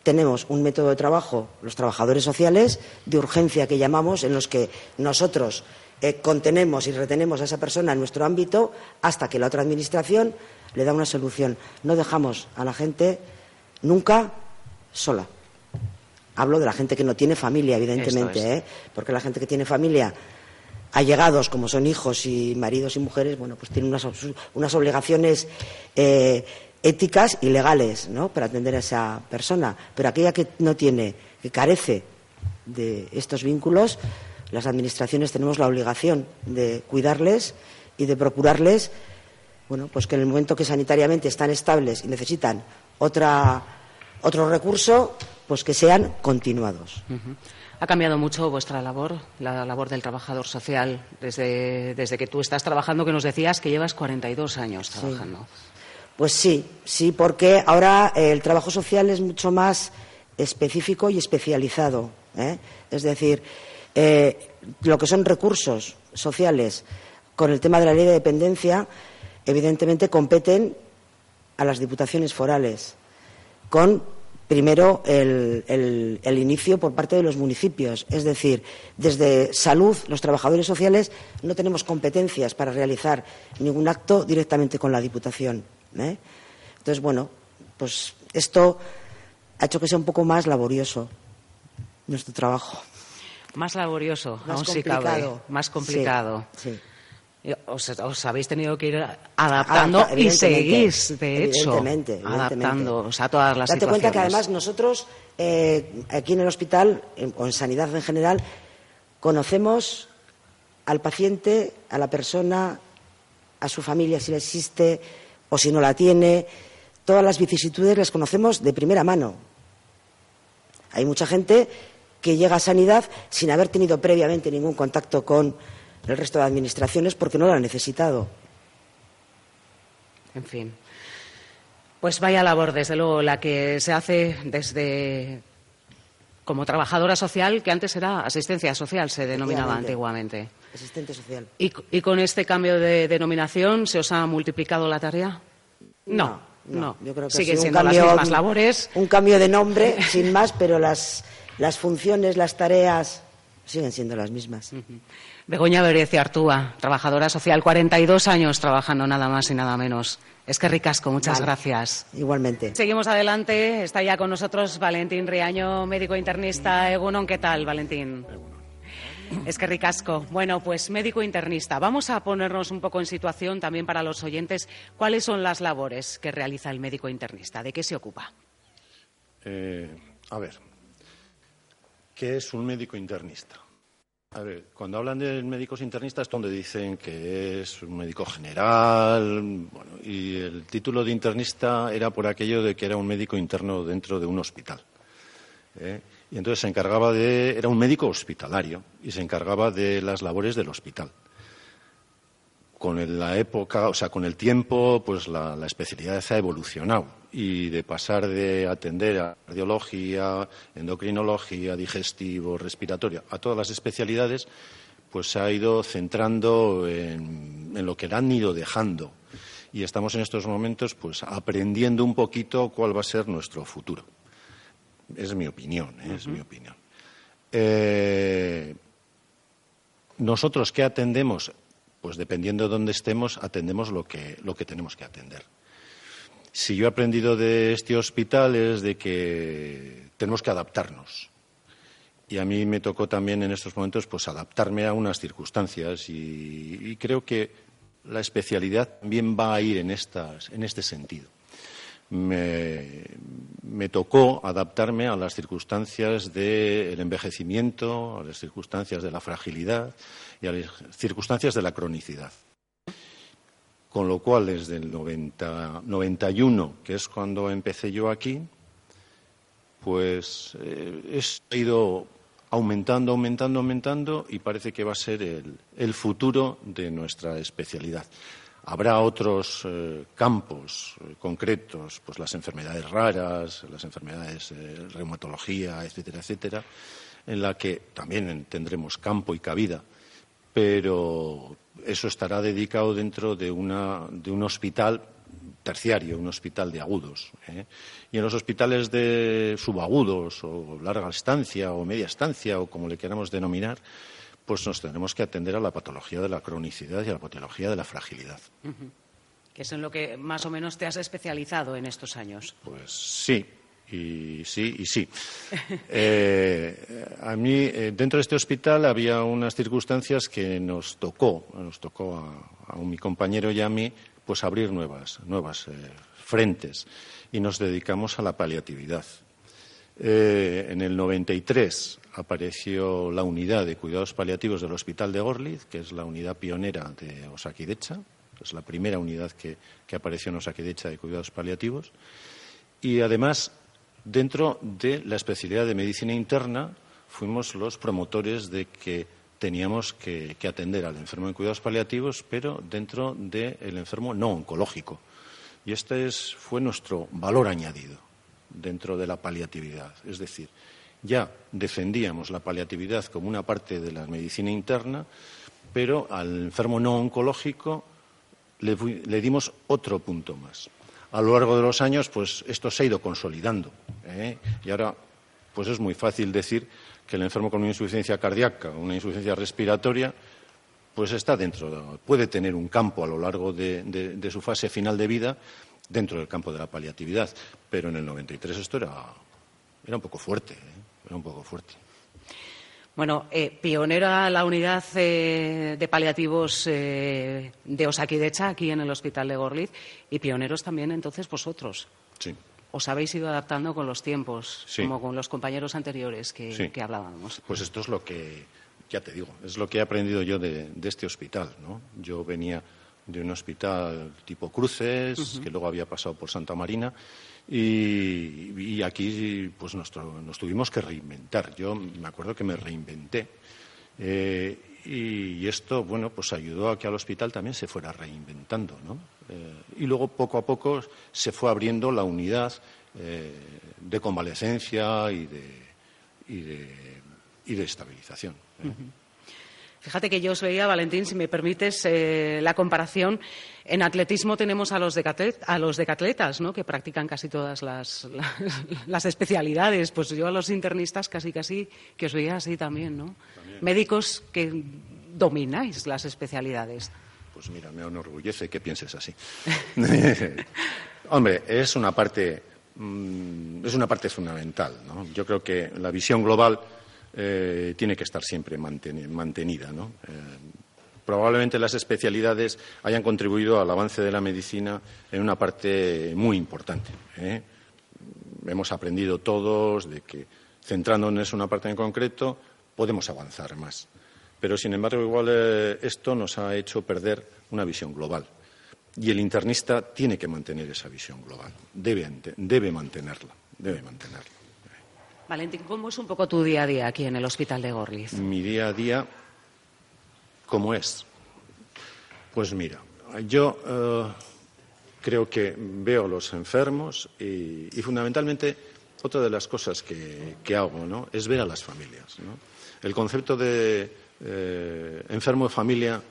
tenemos un método de trabajo, los trabajadores sociales, de urgencia que llamamos, en los que nosotros eh, contenemos y retenemos a esa persona en nuestro ámbito hasta que la otra administración le da una solución. No dejamos a la gente nunca sola. Hablo de la gente que no tiene familia, evidentemente, ¿eh? porque la gente que tiene familia, allegados como son hijos y maridos y mujeres, bueno, pues tienen unas, obligaciones eh, éticas y legales, ¿no? Para atender a esa persona. Pero aquella que no tiene, que carece de estos vínculos, las administraciones tenemos la obligación de cuidarles y de procurarles, bueno, pues que en el momento que sanitariamente están estables y necesitan otra, otro recurso, pues que sean continuados. ¿Ha cambiado mucho vuestra labor, la labor del trabajador social, desde, desde, que tú estás trabajando, que nos decías que llevas 42 años trabajando? Pues sí, sí, porque ahora el trabajo social es mucho más específico y especializado. ¿eh? Es decir, eh, lo que son recursos sociales con el tema de la ley de dependencia, evidentemente competen a las diputaciones forales, con primero el, inicio por parte de los municipios. Es decir, desde salud, los trabajadores sociales no tenemos competencias para realizar ningún acto directamente con la diputación. ¿eh? Entonces, bueno, pues esto ha hecho que sea un poco más laborioso nuestro trabajo. Más laborioso, más complicado. más complicado. Sí, Os, habéis tenido que ir adaptando y seguís, de hecho, adaptando a todas las Date cuenta que además nosotros, eh, aquí en el hospital, o en sanidad en general, conocemos al paciente, a la persona, a su familia si la existe o si no la tiene. Todas las vicisitudes las conocemos de primera mano. Hay mucha gente que llega a sanidad sin haber tenido previamente ningún contacto con el resto de administraciones porque no lo ha necesitado. En fin. Pues vaya labor, desde luego, la que se hace desde como trabajadora social, que antes era asistencia social, se denominaba antiguamente. Asistente social. ¿Y, con este cambio de denominación se os ha multiplicado la tarea? No, no. Yo creo que Siguen siendo las mismas labores. Un cambio de nombre, *laughs* sin más, pero las las funciones, las tareas siguen siendo las mismas. Begoña Berecia Artúa, trabajadora social, 42 años trabajando nada más y nada menos. Es que ricasco, muchas gracias. Igualmente. Seguimos adelante. Está ya con nosotros Valentín Riaño, médico internista. Egunon, ¿qué tal, Valentín? Es que ricasco. Bueno, pues médico internista. Vamos a ponernos un poco en situación también para los oyentes. ¿Cuáles son las labores que realiza el médico internista? ¿De qué se ocupa? Eh, a ver, ¿Qué es un médico internista? A ver, cuando hablan de médicos internistas, donde dicen que es un médico general, bueno, y el título de internista era por aquello de que era un médico interno dentro de un hospital. ¿eh? Y entonces se encargaba de, era un médico hospitalario y se encargaba de las labores del hospital. Con la época, o sea, con el tiempo, pues la, la especialidad ha evolucionado y de pasar de atender a cardiología, endocrinología, digestivo, respiratoria, a todas las especialidades, pues se ha ido centrando en, en, lo que han ido dejando. Y estamos en estos momentos, pues, aprendiendo un poquito cuál va a ser nuestro futuro. Es mi opinión, ¿eh? es mi opinión. Eh, nosotros qué atendemos, pues dependiendo de dónde estemos, atendemos lo que, lo que tenemos que atender. Si yo he aprendido de este hospital es de que tenemos que adaptarnos. Y a mí me tocó también en estos momentos pues adaptarme a unas circunstancias y, creo que la especialidad también va a ir en, estas, en este sentido me, me, tocó adaptarme a las circunstancias del envejecimiento, a las circunstancias de la fragilidad y a las circunstancias de la cronicidad. Con lo cual, desde el 90, 91, que es cuando empecé yo aquí, pues eh, he ido aumentando, aumentando, aumentando y parece que va a ser el, futuro de nuestra especialidad. Habrá otros eh, campos eh, concretos, pues las enfermedades raras, las enfermedades de eh, reumatología, etcétera, etcétera, en la que también tendremos campo y cabida, pero eso estará dedicado dentro de, una, de un hospital terciario, un hospital de agudos. ¿eh? Y en los hospitales de subagudos o larga estancia o media estancia o como le queramos denominar, pues nos tenemos que atender a la patología de la cronicidad y a la patología de la fragilidad. Uh -huh. Que es en lo que más o menos te has especializado en estos años. Pues sí, y sí, y sí. eh, a mí, eh, dentro de este hospital había unas circunstancias que nos tocó, nos tocó a, mi compañero y a mí, pues abrir nuevas, nuevas eh, frentes y nos dedicamos a la paliatividad. En el 93 apareció la unidad de cuidados paliativos del Hospital de Gorliz, que es la unidad pionera de Osakidecha. Es la primera unidad que, que apareció en Osakidecha de cuidados paliativos. Y además, dentro de la especialidad de medicina interna, fuimos los promotores de que teníamos que, atender al enfermo en cuidados paliativos, pero dentro del de enfermo no oncológico. Y este es, fue nuestro valor añadido dentro de la paliatividad. Es decir, ya defendíamos la paliatividad como una parte de la medicina interna, pero al enfermo no oncológico le dimos otro punto más. A lo largo de los años, pues esto se ha ido consolidando. ¿eh? Y ahora, pues es muy fácil decir que el enfermo con una insuficiencia cardíaca una insuficiencia respiratoria, pues está dentro, puede tener un campo a lo largo de su fase final de vida dentro del campo de la paliatividad. Pero en el 93 esto era, era un poco fuerte, ¿eh? era un poco fuerte. Bueno, eh, pionera la unidad eh, de paliativos eh, de Osakidecha, aquí en el Hospital de Gorliz, y pioneros también entonces vosotros. Sí. Os habéis ido adaptando con los tiempos, sí. como con los compañeros anteriores que, sí. que, hablábamos. Pues esto es lo que, ya te digo, es lo que he aprendido yo de, de este hospital. ¿no? Yo venía de un hospital tipo Cruces, uh -huh. que luego había pasado por Santa Marina, y, aquí pues nos, nos, tuvimos que reinventar. Yo me acuerdo que me reinventé. Eh, y esto, bueno, pues ayudó a que al hospital también se fuera reinventando, ¿no? Eh, y luego, poco a poco, se fue abriendo la unidad eh, de convalecencia y de, y de, y de estabilización. Fíjate que yo os veía, Valentín, si me permites eh, la comparación. En atletismo tenemos a los, decatlet, a los decatletas, ¿no? que practican casi todas las, las, *laughs* las, especialidades. Pues yo a los internistas casi casi que os veía así también, ¿no? También. Médicos que domináis las especialidades. Pues mira, me enorgullece que pienses así. *laughs* Hombre, es una parte, mmm, es una parte fundamental. ¿no? Yo creo que la visión global eh, tiene que estar siempre mantenida. Eh, probablemente las especialidades hayan contribuido al avance de la medicina en una parte muy importante. ¿eh? Hemos aprendido todos de que, centrándonos en una parte en concreto, podemos avanzar más. Pero, sin embargo, igual esto nos ha hecho perder una visión global. Y el internista tiene que mantener esa visión global. Debe mantenerla. Debe mantenerla. Valentín, ¿cómo es un poco tu día a día aquí en el Hospital de Gorliz? Mi día a día, ¿cómo es? Pues mira, yo eh, creo que veo a los enfermos y, fundamentalmente otra de las cosas que, hago ¿no? es ver a las familias. El concepto de eh, enfermo de familia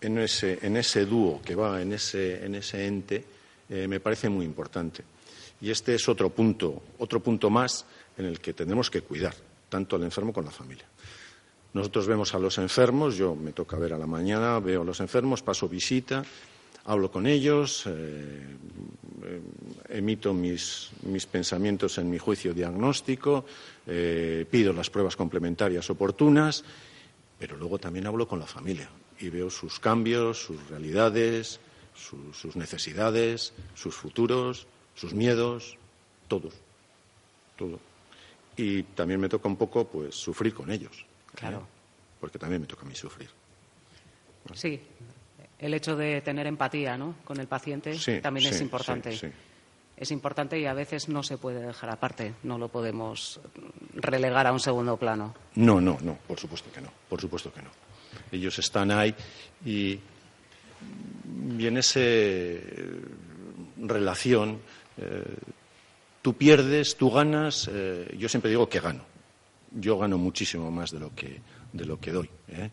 en ese, en ese dúo que va en ese, en ese ente eh, me parece muy importante. Y este es otro punto, otro punto más en el que tenemos que cuidar, tanto al enfermo como a la familia. Nosotros vemos a los enfermos, yo me toca ver a la mañana, veo a los enfermos, paso visita, hablo con ellos, eh, eh, emito mis, pensamientos en mi juicio diagnóstico, pido las pruebas complementarias oportunas, pero luego también hablo con la familia y veo sus cambios, sus realidades, sus necesidades, sus futuros, sus miedos, todos, todo. Y también me toca un poco, pues, sufrir con ellos. ¿eh? Claro. Porque también me toca a mí sufrir. Sí, el hecho de tener empatía, ¿no? Con el paciente también es importante. Sí, es importante y a veces no se puede dejar aparte, no lo podemos relegar a un segundo plano. No, no, no, por supuesto que no, por supuesto que no. Ellos están ahí y, en esa relación eh, tú pierdes, tú ganas, eh, yo siempre digo que gano. Yo gano muchísimo más de lo que, de lo que doy. ¿eh?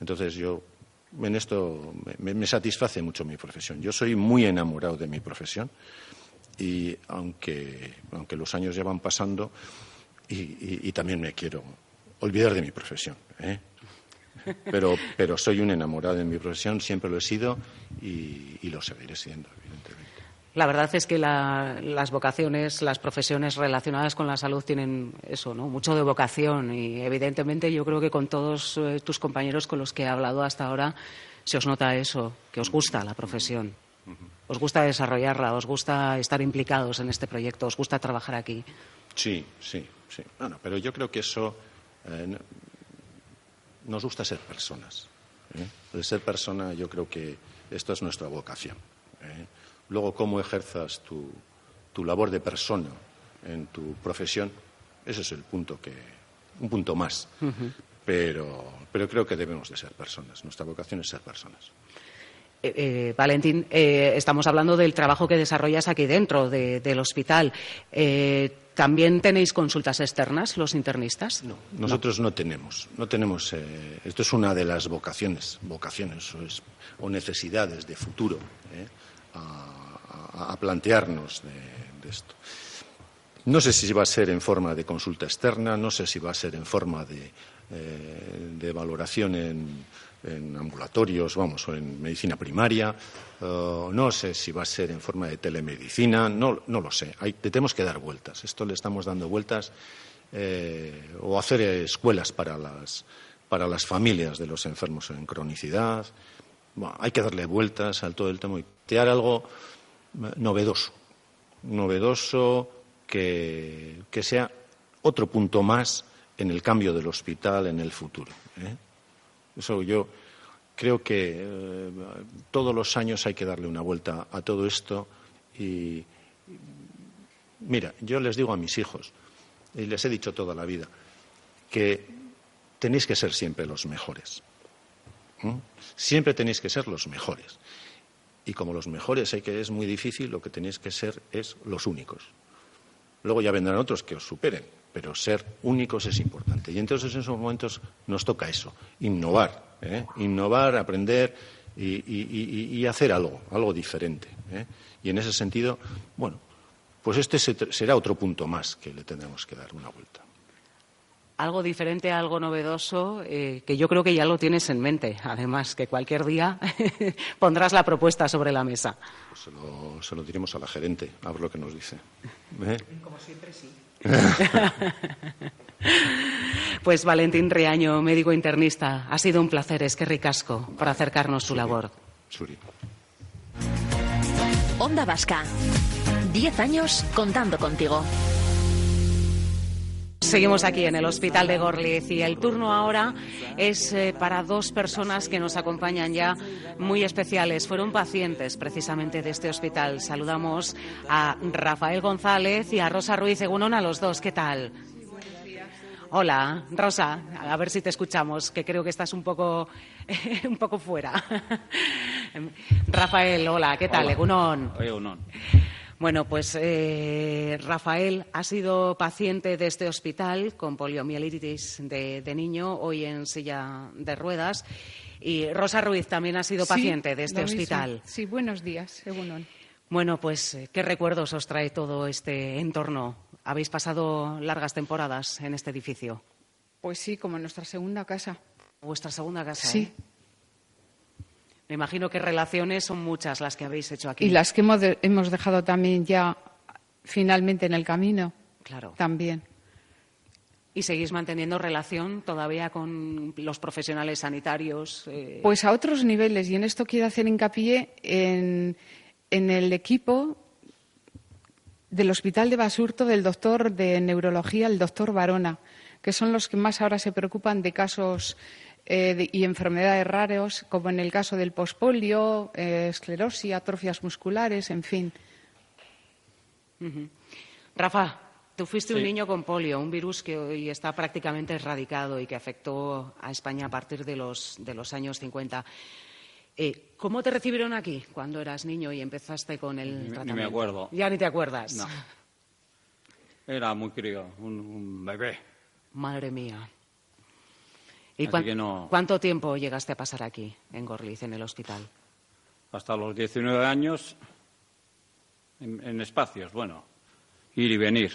Entonces yo en esto me, satisface mucho mi profesión. Yo soy muy enamorado de mi profesión y aunque, aunque los años ya van pasando y, también me quiero olvidar de mi profesión. ¿eh? Pero, pero soy un enamorado de mi profesión, siempre lo he sido y, lo seguiré siendo, evidentemente. La verdad es que las vocaciones, las profesiones relacionadas con la salud tienen eso, ¿no? Mucho de vocación y evidentemente yo creo que con todos eh, tus compañeros con los que he hablado hasta ahora se os nota eso, que os gusta la profesión. ¿Os gusta desarrollarla? ¿Os gusta estar implicados en este proyecto? ¿Os gusta trabajar aquí? Sí, sí, sí. Bueno, pero yo creo que eso eh, nos gusta ser personas. ¿eh? ser persona, yo creo que esto es nuestra vocación. ¿eh? Luego, cómo ejerzas tu, labor de persona en tu profesión, ese es el punto que, un punto más. pero, pero creo que debemos de ser personas. Nuestra vocación es ser personas. Eh, eh, Valentín, eh, estamos hablando del trabajo que desarrollas aquí dentro del hospital. ¿También tenéis consultas externas los internistas? No, nosotros no, tenemos. No tenemos. esto es una de las vocaciones, vocaciones o, necesidades de futuro a, plantearnos de, esto. No sé si va a ser en forma de consulta externa, no sé si va a ser en forma de, de valoración en en ambulatorios, vamos, o en medicina primaria. Eh, no sé si va a ser en forma de telemedicina, no, no lo sé. Hay, tenemos que dar vueltas. Esto le estamos dando vueltas eh, o hacer escuelas para las, para las familias de los enfermos en cronicidad. hay que darle vueltas al todo el tema y crear algo eh, novedoso, novedoso que, sea otro punto más en el cambio del hospital en el futuro. Eso yo creo que eh, todos los años hay que darle una vuelta a todo esto y mira, yo les digo a mis hijos y les he dicho toda la vida que tenéis que ser siempre los mejores. Siempre tenéis que ser los mejores. Y como los mejores hay que es muy difícil, lo que tenéis que ser es los únicos. Luego ya vendrán otros que os superen, pero ser únicos es importante. Y entonces en esos momentos nos toca eso, innovar, ¿eh? innovar, aprender y, hacer algo, algo diferente. ¿eh? Y en ese sentido, bueno, pues este será otro punto más que le tendremos que dar una vuelta. Algo diferente, algo novedoso, eh, que yo creo que ya lo tienes en mente. Además, que cualquier día *laughs* pondrás la propuesta sobre la mesa. Pues se, lo, se, lo, diremos a la gerente, a ver lo que nos dice. Como siempre, sí. *laughs* pues Valentín Riaño, médico internista, ha sido un placer, es que ricasco, por acercarnos su labor. Onda Vasca. Diez años contando contigo. Seguimos aquí en el Hospital de Gorliz y el turno ahora es eh, para dos personas que nos acompañan ya muy especiales. Fueron pacientes precisamente de este hospital. Saludamos a Rafael González y a Rosa Ruiz Egunon a los dos. ¿Qué tal? Hola, Rosa, a ver si te escuchamos, que creo que estás un poco, *laughs* un poco fuera. *laughs* Rafael, hola, ¿qué tal? Egunon. Egunon. Bueno, pues eh, Rafael ha sido paciente de este hospital con poliomielitis de, niño, hoy en silla de ruedas. Y Rosa Ruiz también ha sido paciente de este hospital. Sí, buenos días, según Bueno, pues, eh, ¿qué recuerdos os trae todo este entorno? ¿Habéis pasado largas temporadas en este edificio? Pues sí, como en nuestra segunda casa. ¿Vuestra segunda casa? Sí. ¿eh? Me imagino que relaciones son muchas las que habéis hecho aquí. Y las que hemos, dejado también ya finalmente en el camino. Claro. También. ¿Y seguís manteniendo relación todavía con los profesionales sanitarios? Eh? Pues a otros niveles. Y en esto quiero hacer hincapié en, en el equipo del Hospital de Basurto del doctor de neurología, el doctor Barona, que son los que más ahora se preocupan de casos eh, y enfermedades raras, como en el caso del pospolio, eh, esclerosis, atrofias musculares, en fin. Rafa, tú fuiste un niño con polio, un virus que hoy está prácticamente erradicado y que afectó a España a partir de los, de los años 50. Eh, ¿Cómo te recibieron aquí cuando eras niño y empezaste con el tratamiento? Ni me acuerdo. Ya ni te acuerdas. No. Era muy crío, un bebé. Madre mía. ¿Y cuánto tiempo llegaste a pasar aquí, en Gorliz, en el hospital? Hasta los 19 años, en, espacios, bueno, ir y venir.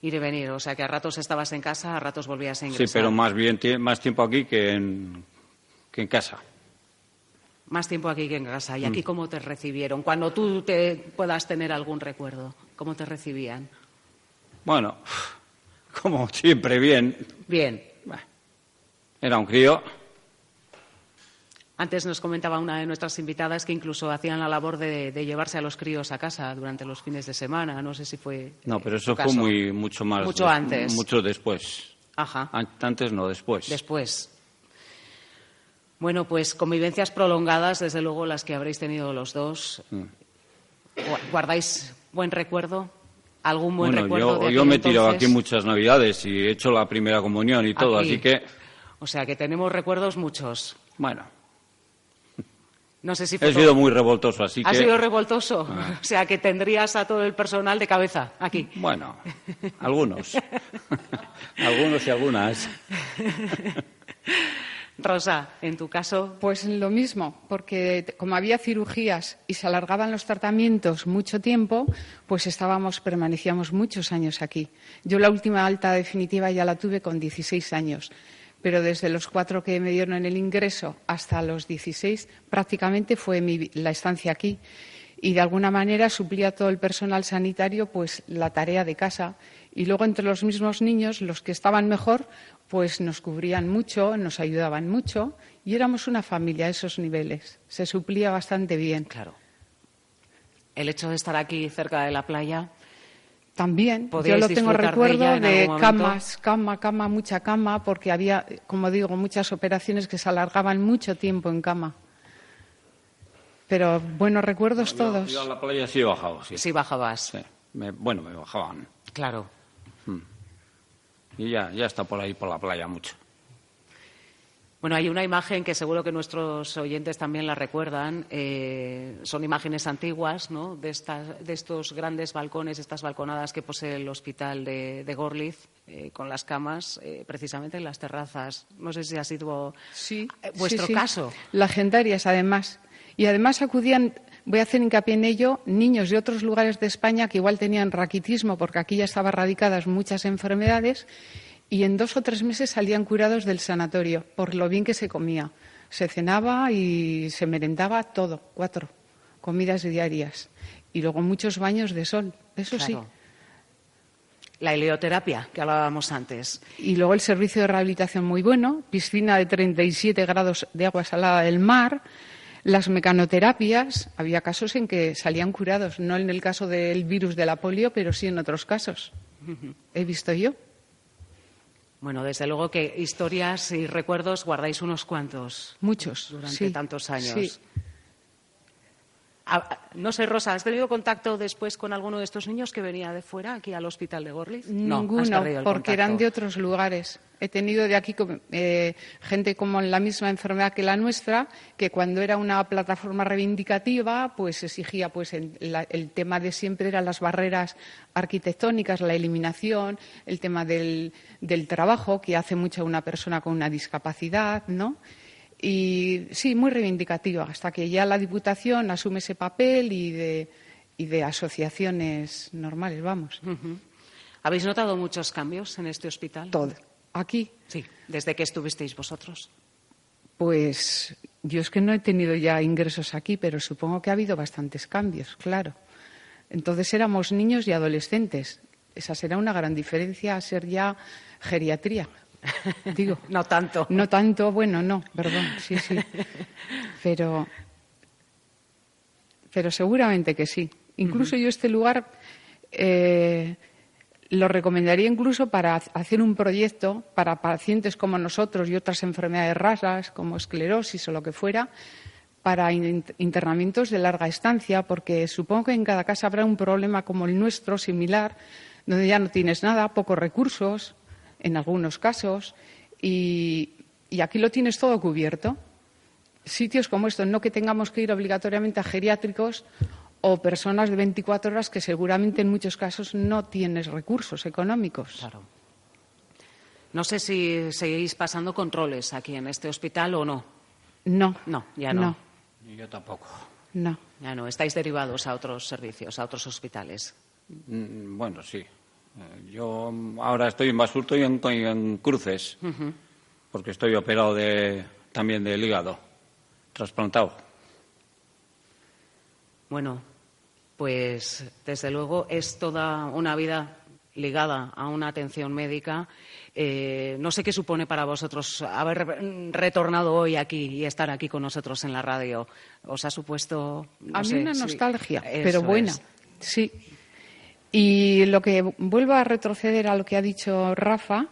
Ir y venir, o sea que a ratos estabas en casa, a ratos volvías a ingresar. Sí, pero más bien más tiempo aquí que en, que en casa. Más tiempo aquí que en casa. ¿Y aquí mm. cómo te recibieron? Cuando tú te puedas tener algún recuerdo, ¿cómo te recibían? Bueno, *laughs* como siempre, bien. Bien. Era un crío. Antes nos comentaba una de nuestras invitadas que incluso hacían la labor de, llevarse a los críos a casa durante los fines de semana. No sé si fue. No, pero eso fue muy, mucho más. Mucho antes. Mucho después. Ajá. Antes no, después. Después. Bueno, pues convivencias prolongadas, desde luego las que habréis tenido los dos. Mm. ¿Guardáis buen recuerdo? ¿Algún buen recuerdo? Yo, yo me he tirado aquí muchas navidades y he hecho la primera comunión y todo, así que. O sea que tenemos recuerdos muchos. Bueno. No sé si He sido muy revoltoso, así que. ¿Ha sido revoltoso? Ah. *laughs* O sea que tendrías a todo el personal de cabeza aquí. Bueno, *laughs* algunos. *laughs* algunos y algunas. Rosa, en tu caso. Pues lo mismo, porque como había cirugías y se alargaban los tratamientos mucho tiempo, pues estábamos, permanecíamos muchos años aquí. Yo la última alta definitiva ya la tuve con 16 años pero desde los cuatro que me dieron en el ingreso hasta los 16 prácticamente fue la estancia aquí y de alguna manera suplía todo el personal sanitario pues la tarea de casa y luego entre los mismos niños los que estaban mejor pues nos cubrían mucho, nos ayudaban mucho y éramos una familia a esos niveles. Se suplía bastante bien. Claro. El hecho de estar aquí cerca de la playa también, yo lo tengo recuerdo de, camas, cama, cama, mucha cama, porque había, como digo, muchas operaciones que se alargaban mucho tiempo en cama. Pero buenos recuerdos todos. Yo a la playa sí he bajado, sí. Sí bajabas. bueno, me bajaban. Claro. Hmm. Y ya, ya está por ahí, por la playa, mucho. Bueno, hay una imagen que seguro que nuestros oyentes también la recuerdan. Eh, son imágenes antiguas ¿no? de, estos grandes balcones, estas balconadas que posee el hospital de, Gorliz, eh, con las camas, eh, precisamente en las terrazas. No sé si ha sido sí, vuestro caso. Legendarias, además. Y además acudían, voy a hacer hincapié en ello, niños de otros lugares de España que igual tenían raquitismo, porque aquí ya estaban radicadas muchas enfermedades y en dos o tres meses salían curados del sanatorio por lo bien que se comía. Se cenaba y se merendaba todo, cuatro comidas diarias. Y luego muchos baños de sol, eso sí. La helioterapia que hablábamos antes. Y luego el servicio de rehabilitación muy bueno, piscina de 37 grados de agua salada del mar, las mecanoterapias, había casos en que salían curados, no en el caso del virus de la polio, pero sí en otros casos. *laughs* He visto yo. Bueno, desde luego que historias y recuerdos guardáis unos cuantos. Muchos. Durante tantos años. Sí. No sé, Rosa, ¿has tenido contacto después con alguno de estos niños que venía de fuera, aquí al hospital de Gorliz? Ninguno, no, porque eran de otros lugares. He tenido de aquí eh, gente como en la misma enfermedad que la nuestra, que cuando era una plataforma reivindicativa, pues exigía, pues el, el tema de siempre eran las barreras arquitectónicas, la eliminación, el tema del, del trabajo que hace mucho una persona con una discapacidad, ¿no? Y sí, muy reivindicativa, hasta que ya la Diputación asume ese papel y de, y de asociaciones normales, vamos. ¿Habéis notado muchos cambios en este hospital? Todo. ¿Aquí? Sí, desde que estuvisteis vosotros. Pues yo es que no he tenido ya ingresos aquí, pero supongo que ha habido bastantes cambios, claro. Entonces éramos niños y adolescentes. Esa será una gran diferencia a ser ya geriatría. Digo. *laughs* no tanto. No tanto, bueno, no, perdón, sí, sí. *laughs* Pero, pero seguramente que sí. Incluso yo este lugar eh, lo recomendaría incluso para hacer un proyecto para pacientes como nosotros y otras enfermedades raras, como esclerosis o lo que fuera, para internamientos de larga estancia, porque supongo que en cada casa habrá un problema como el nuestro, similar, donde ya no tienes nada, pocos recursos, en algunos casos, y, aquí lo tienes todo cubierto. Sitios como estos, no que tengamos que ir obligatoriamente a geriátricos o personas de 24 horas que seguramente en muchos casos no tienes recursos económicos. Claro. No sé si seguís pasando controles aquí en este hospital o no. No. No, ya no. yo tampoco. No. Ya no. Estáis derivados a otros servicios, a otros hospitales. Mm, bueno, sí. Eh, yo ahora estoy en Basurto y en, Cruces, porque estoy operado de, también del hígado, trasplantado. Bueno, pues desde luego es toda una vida ligada a una atención médica. Eh, no sé qué supone para vosotros haber retornado hoy aquí y estar aquí con nosotros en la radio. ¿Os ha supuesto.? a mí una nostalgia, pero buena. Sí, y lo que vuelvo a retroceder a lo que ha dicho Rafa,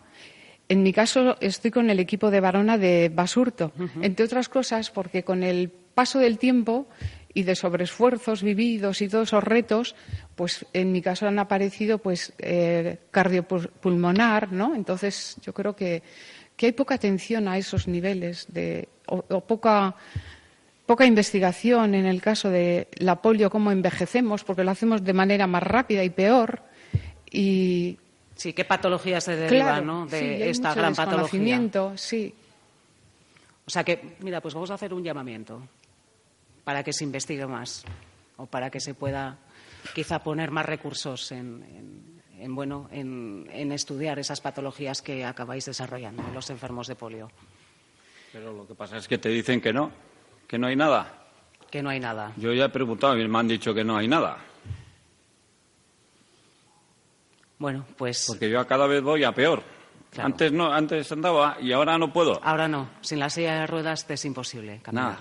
en mi caso estoy con el equipo de Varona de Basurto, entre otras cosas porque con el paso del tiempo y de sobreesfuerzos vividos y todos esos retos, pues en mi caso han aparecido pues eh, cardiopulmonar, ¿no? Entonces yo creo que, hay poca atención a esos niveles de, o poca poca investigación en el caso de la polio, cómo envejecemos, porque lo hacemos de manera más rápida y peor. Y sí, qué patología se deriva ¿no? de esta gran patología. Sí. O sea que, mira, pues vamos a hacer un llamamiento para que se investigue más o para que se pueda quizá poner más recursos en, bueno, en, en, estudiar esas patologías que acabáis desarrollando en los enfermos de polio. Pero lo que pasa es que te dicen que no. ¿Que no hay nada? Que no hay nada. Yo ya he preguntado y me han dicho que no hay nada. Bueno, pues. Porque yo a cada vez voy a peor. Antes no, antes andaba y ahora no puedo. Ahora no. Sin la silla de ruedas es imposible caminar.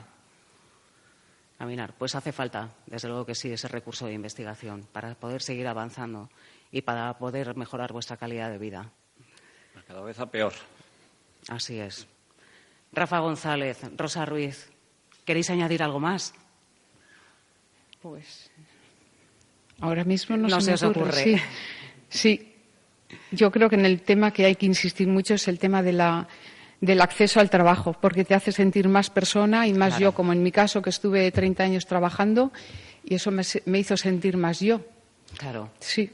Caminar. Pues hace falta, desde luego que sí, ese recurso de investigación para poder seguir avanzando y para poder mejorar vuestra calidad de vida. Cada vez a peor. Así es. Rafa González, Rosa Ruiz, ¿Queréis añadir algo más? Pues ahora mismo no, se, os ocurre. Sí, yo creo que en el tema que hay que insistir mucho es el tema de la, del acceso al trabajo, porque te hace sentir más persona y más yo, como en mi caso, que estuve 30 años trabajando, y eso me, me hizo sentir más yo. Claro. Sí.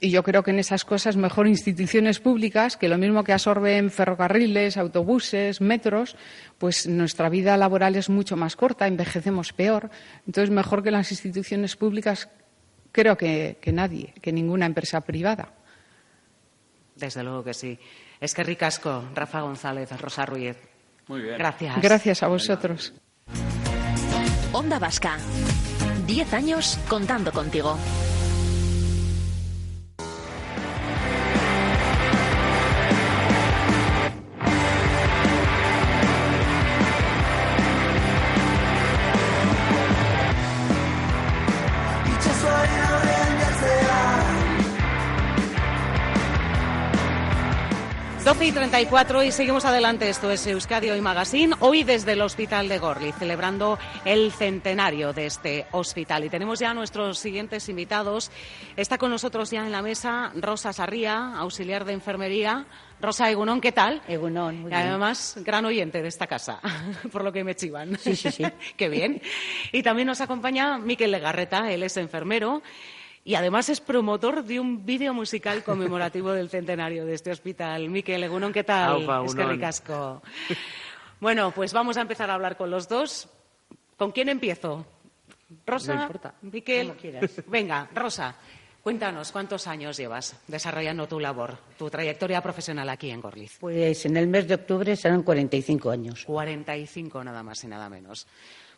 Y yo creo que en esas cosas mejor instituciones públicas, que lo mismo que absorben ferrocarriles, autobuses, metros, pues nuestra vida laboral es mucho más corta, envejecemos peor. Entonces, mejor que las instituciones públicas, creo que, nadie, que ninguna empresa privada. Desde luego que sí. Es que ricasco, Rafa González, Rosa Ruiz. Muy bien. Gracias. Gracias a vosotros. Onda Vasca. Diez años contando contigo. 12 y 34 y seguimos adelante. Esto es Euskadi Hoy Magazine. Hoy desde el Hospital de Gorli, celebrando el centenario de este hospital. Y tenemos ya a nuestros siguientes invitados. Está con nosotros ya en la mesa Rosa Sarría, auxiliar de enfermería. Rosa Egunón, ¿qué tal? Egunón, muy Y además, gran oyente de esta casa, *laughs* por lo que me chivan. Sí, sí, sí. *laughs* Qué bien. Y también nos acompaña Miquel Legarreta, él es enfermero. Y además es promotor de un vídeo musical conmemorativo del centenario de este hospital. Miquel Egunon, ¿qué tal? Aupa, es que ricasco. Bueno, pues vamos a empezar a hablar con los dos. ¿Con quién empiezo? Rosa, No importa. Miquel. Como quieras. Venga, Rosa, cuéntanos cuántos años llevas desarrollando tu labor, tu trayectoria profesional aquí en Gorliz. Pues en el mes de octubre serán 45 años. 45 nada más y nada menos.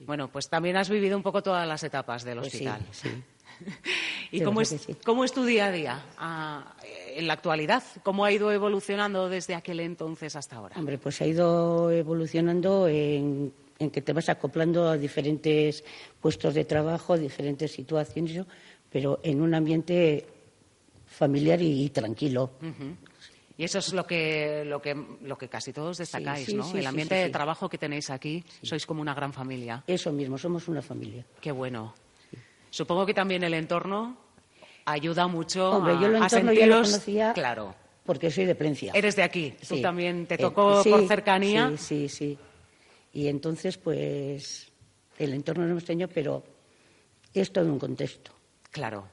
Bueno, pues también has vivido un poco todas las etapas del Pues sí, hospital. sí. *laughs* ¿Y cómo es, sí. cómo es tu día a día ah, en la actualidad? ¿Cómo ha ido evolucionando desde aquel entonces hasta ahora? Hombre, pues ha ido evolucionando en, en que te vas acoplando a diferentes puestos de trabajo, diferentes situaciones, pero en un ambiente familiar y, y tranquilo. Y eso es lo que, lo que, lo que casi todos destacáis, sí, ¿no? sí, El ambiente de trabajo que tenéis aquí, sois como una gran familia. Eso mismo, somos una familia. Qué bueno. Supongo que también el entorno ayuda mucho Hombre, a, yo a lo conocía Claro. porque soy de Plencia. Eres de aquí. Tú también te Eh, tocó sí, por cercanía. Sí, sí, sí. Y entonces, pues, el entorno no extraño, pero es todo un contexto. Claro.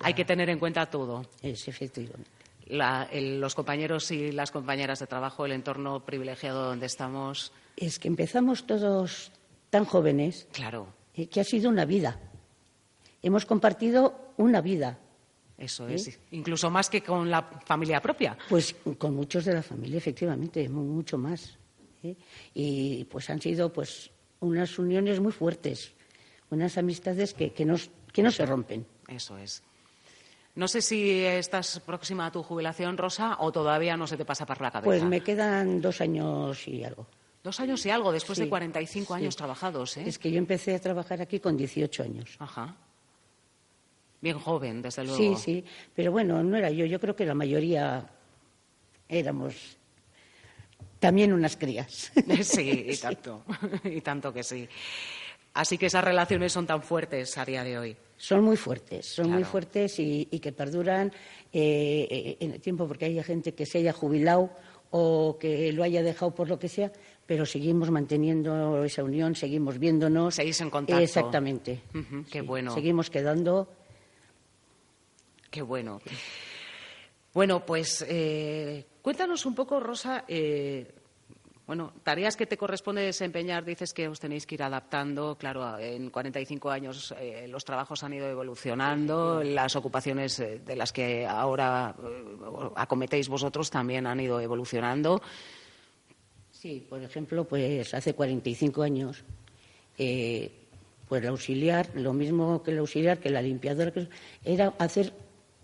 Hay que tener en cuenta todo. Es efectivamente. La- el- los compañeros y las compañeras de trabajo, el entorno privilegiado donde estamos. Es que empezamos todos tan jóvenes Claro, eh, que ha sido una vida. Hemos compartido una vida, eso es. Incluso más que con la familia propia. pues con muchos de la familia, efectivamente, mu- mucho más. ¿eh? Y pues han sido pues unas uniones muy fuertes, unas amistades que, que, nos- que no se rompen. Eso es. No sé si estás próxima a tu jubilación, Rosa, o todavía no se te pasa por la cabeza. Pues me quedan dos años y algo. Dos años y algo, después de Sí, 45 años sí. trabajados, ¿eh? Es que yo empecé a trabajar aquí con 18 años. Ajá. Bien joven, desde luego. Sí, sí, pero bueno, no era yo, yo creo que la mayoría éramos también unas crías. *laughs* Sí, y tanto, *laughs* y tanto que sí. Así que esas relaciones son tan fuertes a día de hoy. Son muy fuertes, son muy fuertes y, y que perduran eh, eh, en el tiempo, porque hay gente que se haya jubilado o que lo haya dejado por lo que sea, pero seguimos manteniendo esa unión, seguimos viéndonos. Seguís en contacto. Exactamente. Qué Sí, bueno. Seguimos quedando. Qué bueno. Bueno, pues eh, cuéntanos un poco, Rosa, eh, bueno, tareas que te corresponde desempeñar, dices que os tenéis que ir adaptando. Claro, en 45 años eh, los trabajos han ido evolucionando, las ocupaciones de las que ahora acometéis vosotros también han ido evolucionando. Sí, por ejemplo, pues hace 45 años, pues el auxiliar, lo mismo que el auxiliar, que la limpiadora, era hacer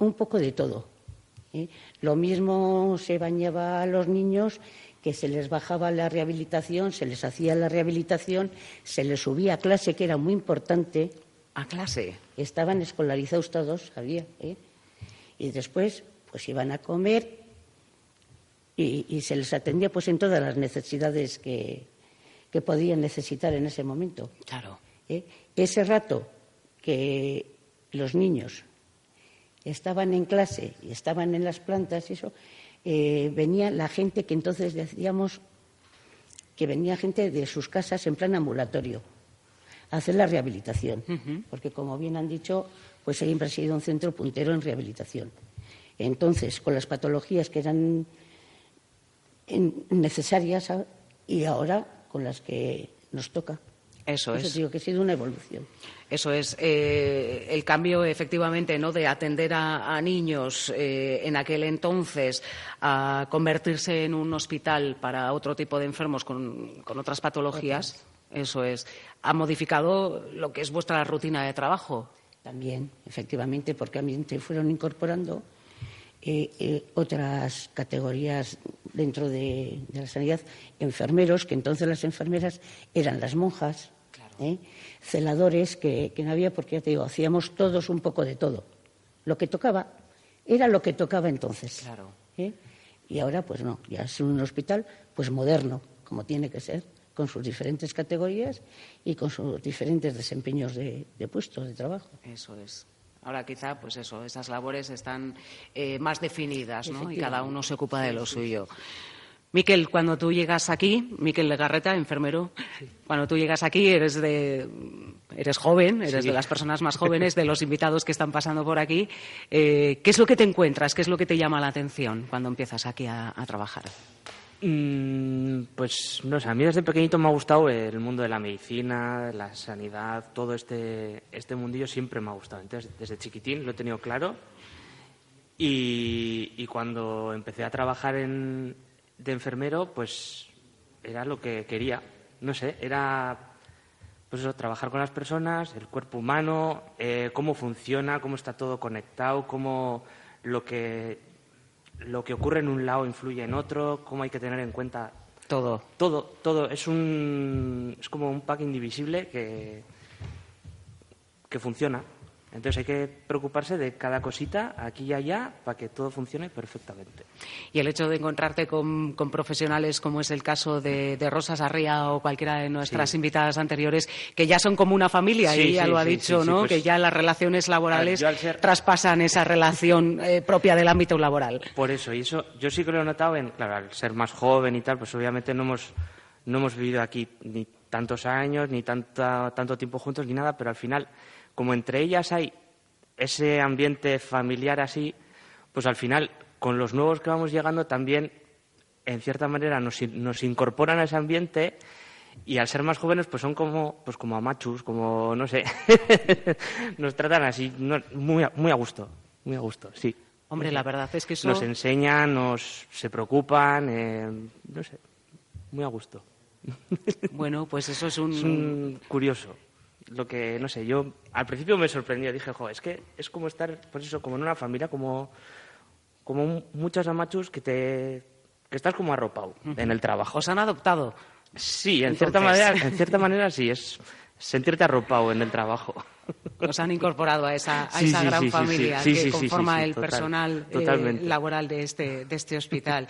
un poco de todo. ¿eh? Lo mismo se bañaba a los niños, que se les bajaba la rehabilitación, se les hacía la rehabilitación, se les subía a clase, que era muy importante. A clase. Estaban escolarizados todos, había. ¿eh? Y después, pues iban a comer y, y se les atendía pues en todas las necesidades que, que podían necesitar en ese momento. Claro. ¿eh? Ese rato que los niños estaban en clase y estaban en las plantas y eso, eh, venía la gente que entonces decíamos que venía gente de sus casas en plan ambulatorio a hacer la rehabilitación, porque como bien han dicho, pues siempre ha sido un centro puntero en rehabilitación. Entonces, con las patologías que eran necesarias y ahora con las que nos toca. Eso es. digo que ha sido una evolución. Eso es eh, el cambio, efectivamente, ¿no? de atender a, a niños eh, en aquel entonces a convertirse en un hospital para otro tipo de enfermos con, con otras patologías. Eso es. Ha modificado lo que es vuestra rutina de trabajo. También, efectivamente, porque a mí se fueron incorporando eh, otras categorías dentro de, de la sanidad, enfermeros, que entonces las enfermeras eran las monjas, ¿eh? celadores, que, que no había, porque ya te digo, hacíamos todos un poco de todo. Lo que tocaba era lo que tocaba entonces. Claro. ¿eh? Y ahora, pues no, ya es un hospital pues moderno, como tiene que ser, con sus diferentes categorías y con sus diferentes desempeños de, puestos de trabajo. Eso es. Ahora quizá, pues eso, esas labores están eh, más definidas, ¿no? Y cada uno se ocupa de lo suyo. Miquel, cuando tú llegas aquí, Miquel Legarreta, enfermero, cuando tú llegas aquí eres de eres joven, eres de las personas más *laughs* jóvenes de los invitados que están pasando por aquí. Eh, ¿Qué es lo que te encuentras? ¿Qué es lo que te llama la atención cuando empiezas aquí a, trabajar? Mm, pues no sé, a mí desde pequeñito me ha gustado el mundo de la medicina, la sanidad, todo este, este mundillo siempre me ha gustado. Entonces, desde chiquitín lo he tenido claro. y cuando empecé a trabajar en, de enfermero, pues era lo que quería. No sé, era pues eso, trabajar con las personas, el cuerpo humano, eh, cómo funciona, cómo está todo conectado, cómo lo que, lo que ocurre en un lado influye en otro, cómo hay que tener en cuenta todo. Todo, todo. Es, un, es como un pack indivisible que, que funciona. Entonces hay que preocuparse de cada cosita aquí y allá para que todo funcione perfectamente. Y el hecho de encontrarte con, profesionales como es el caso de, Rosa Sarria o cualquiera de nuestras invitadas anteriores, que ya son como una familia, y ella lo ha dicho, ¿no? Pues que ya las relaciones laborales traspasan esa relación eh, propia del ámbito laboral. Por eso, y eso yo sí que lo he notado en, claro, al ser más joven y tal, pues obviamente no hemos, no hemos vivido aquí ni tantos años, ni tanta, tanto tiempo juntos, ni nada, pero al final como entre ellas hay ese ambiente familiar así, pues al final, con los nuevos que vamos llegando, también, en cierta manera, nos, incorporan a ese ambiente y al ser más jóvenes, pues son como, pues como amachus, como, no sé, *laughs* nos tratan así, muy, a, muy a gusto, muy a gusto, sí. Hombre, la verdad es que eso... Nos enseñan, nos se preocupan, eh, no sé, muy a gusto. Bueno, pues eso es un... Es un curioso lo que, no sé, yo al principio me sorprendió, dije, jo, es que es como estar, pues eso, como en una familia, como, como muchos amachos que te, que estás como arropado en el trabajo. ¿Os han adoptado? Sí, en cierta manera, en cierta *laughs* manera sí, es sentirte arropado en el trabajo. Os han incorporado a esa, a esa gran familia que conforma el personal eh, laboral de este, de este hospital.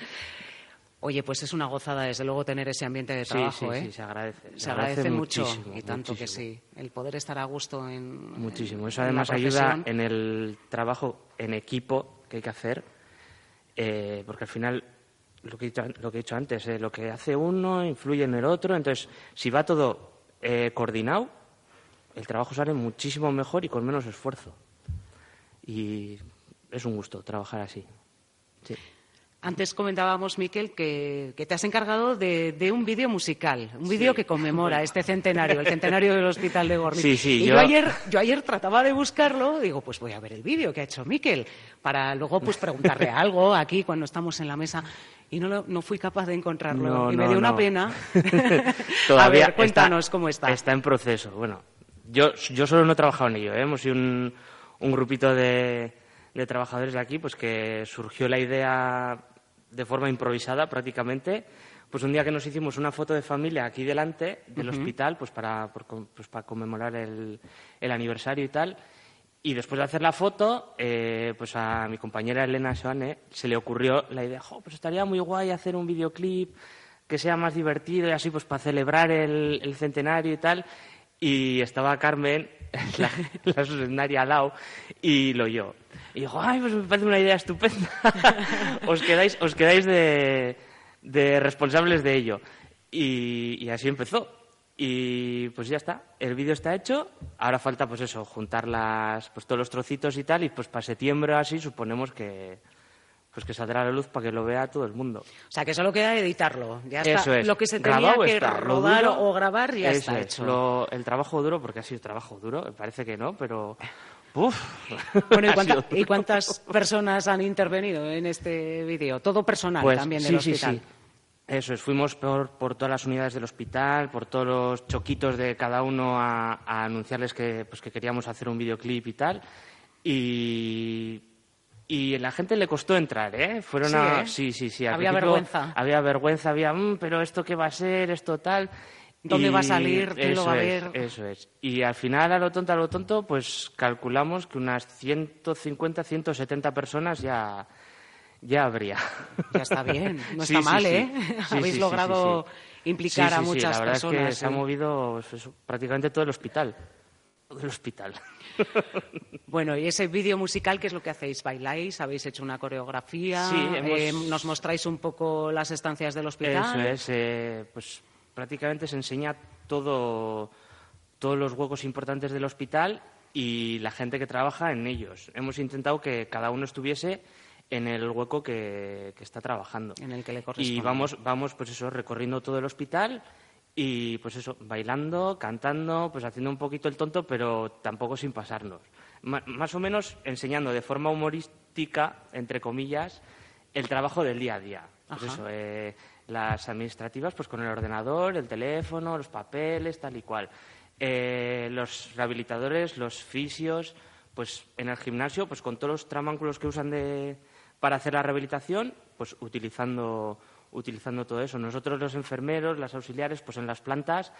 Oye, pues es una gozada, desde luego, tener ese ambiente de trabajo. Sí, ¿eh? sí, se agradece. Se, agradece, mucho y tanto que sí. El poder estar a gusto en. Muchísimo. Eso además ayuda en el trabajo en equipo que hay que hacer, eh, porque al final, lo que he dicho, lo que he dicho antes, eh, lo que hace uno influye en el otro. Entonces, si va todo eh, coordinado, el trabajo sale muchísimo mejor y con menos esfuerzo. Y es un gusto trabajar así. Sí. Antes comentábamos, Miquel, que, te has encargado de, un vídeo musical, un vídeo que conmemora *laughs* este centenario, el centenario del Hospital de Gorlitz. Sí, sí, y yo... ayer, yo ayer trataba de buscarlo, digo, pues voy a ver el vídeo que ha hecho Miquel, para luego pues preguntarle *laughs* algo aquí cuando estamos en la mesa. Y no, no fui capaz de encontrarlo. y me dio una pena. Todavía *laughs* a ver, cuéntanos cómo está. Está en proceso. Bueno, yo, yo solo no he trabajado en ello. ¿eh? Hemos sido un, un grupito de, de trabajadores de aquí, pues que surgió la idea de forma improvisada prácticamente, pues un día que nos hicimos una foto de familia aquí delante del hospital, pues para, pues para conmemorar el, el, aniversario y tal. Y después de hacer la foto, eh, pues a mi compañera Elena Joane se le ocurrió la idea, pues estaría muy guay hacer un videoclip que sea más divertido y así pues para celebrar el, el centenario y tal. Y estaba Carmen, *laughs* la, la al lado, y lo yo. Y dijo, ay, pues me parece una idea estupenda. *laughs* os quedáis, os quedáis de, de responsables de ello. Y, así empezó. Y pues ya está, el vídeo está hecho. Ahora falta, pues eso, juntar las, pues todos los trocitos y tal. Y pues para septiembre así suponemos que, pues que saldrá a la luz para que lo vea todo el mundo. O sea, que solo queda editarlo. Ya está. Lo que se tenía que rodar o grabar ya está hecho. el trabajo duro, porque ha sido trabajo duro, parece que no, pero... Uf. Bueno, ¿y, *laughs* cuántas personas han intervenido en este vídeo? Todo personal pues también del sí, hospital. Sí, sí. Eso es, fuimos por, por, todas las unidades del hospital, por todos los choquitos de cada uno a, a anunciarles que, pues, que queríamos hacer un videoclip y tal. Y y la gente le costó entrar, ¿eh? Fueron sí, a... ¿eh? sí, sí, sí. Había vergüenza. Había vergüenza, había, mm, pero esto qué va a ser, esto tal. ¿Dónde va a salir? ¿Quién lo va a ver? eso es. Y al final, a lo tonto, a lo tonto, pues calculamos que unas 150, 170 personas ya, ya habría. *laughs* Ya está bien, no Sí, está sí, mal, sí. ¿eh? Habéis logrado implicar a muchas la verdad personas. Es que se ha ¿eh? movido pues, eso, prácticamente todo el hospital. Todo el hospital. *laughs* Bueno, y ese vídeo musical, ¿qué es lo que hacéis? ¿Bailáis? ¿Habéis hecho una coreografía? Sí, hemos- Eh, ¿Nos mostráis un poco las estancias del hospital? Eso es, eh, pues prácticamente se enseña todo, todos los huecos importantes del hospital y la gente que trabaja en ellos. Hemos intentado que cada uno estuviese en el hueco que, que está trabajando. En el que le corresponde. Y vamos, vamos, pues eso, recorriendo todo el hospital y pues eso, bailando, cantando, pues haciendo un poquito el tonto, pero tampoco sin pasarnos. Más o menos enseñando de forma humorística, entre comillas, el trabajo del día a día. Pues eso, eh, las administrativas, pues con el ordenador, el teléfono, los papeles, tal y cual. Eh, los rehabilitadores, los fisios, pues en el gimnasio, pues con todos los tramánculos que usan de, para hacer la rehabilitación, pues utilizando, utilizando todo eso. Nosotros los enfermeros, las auxiliares, pues en las plantas,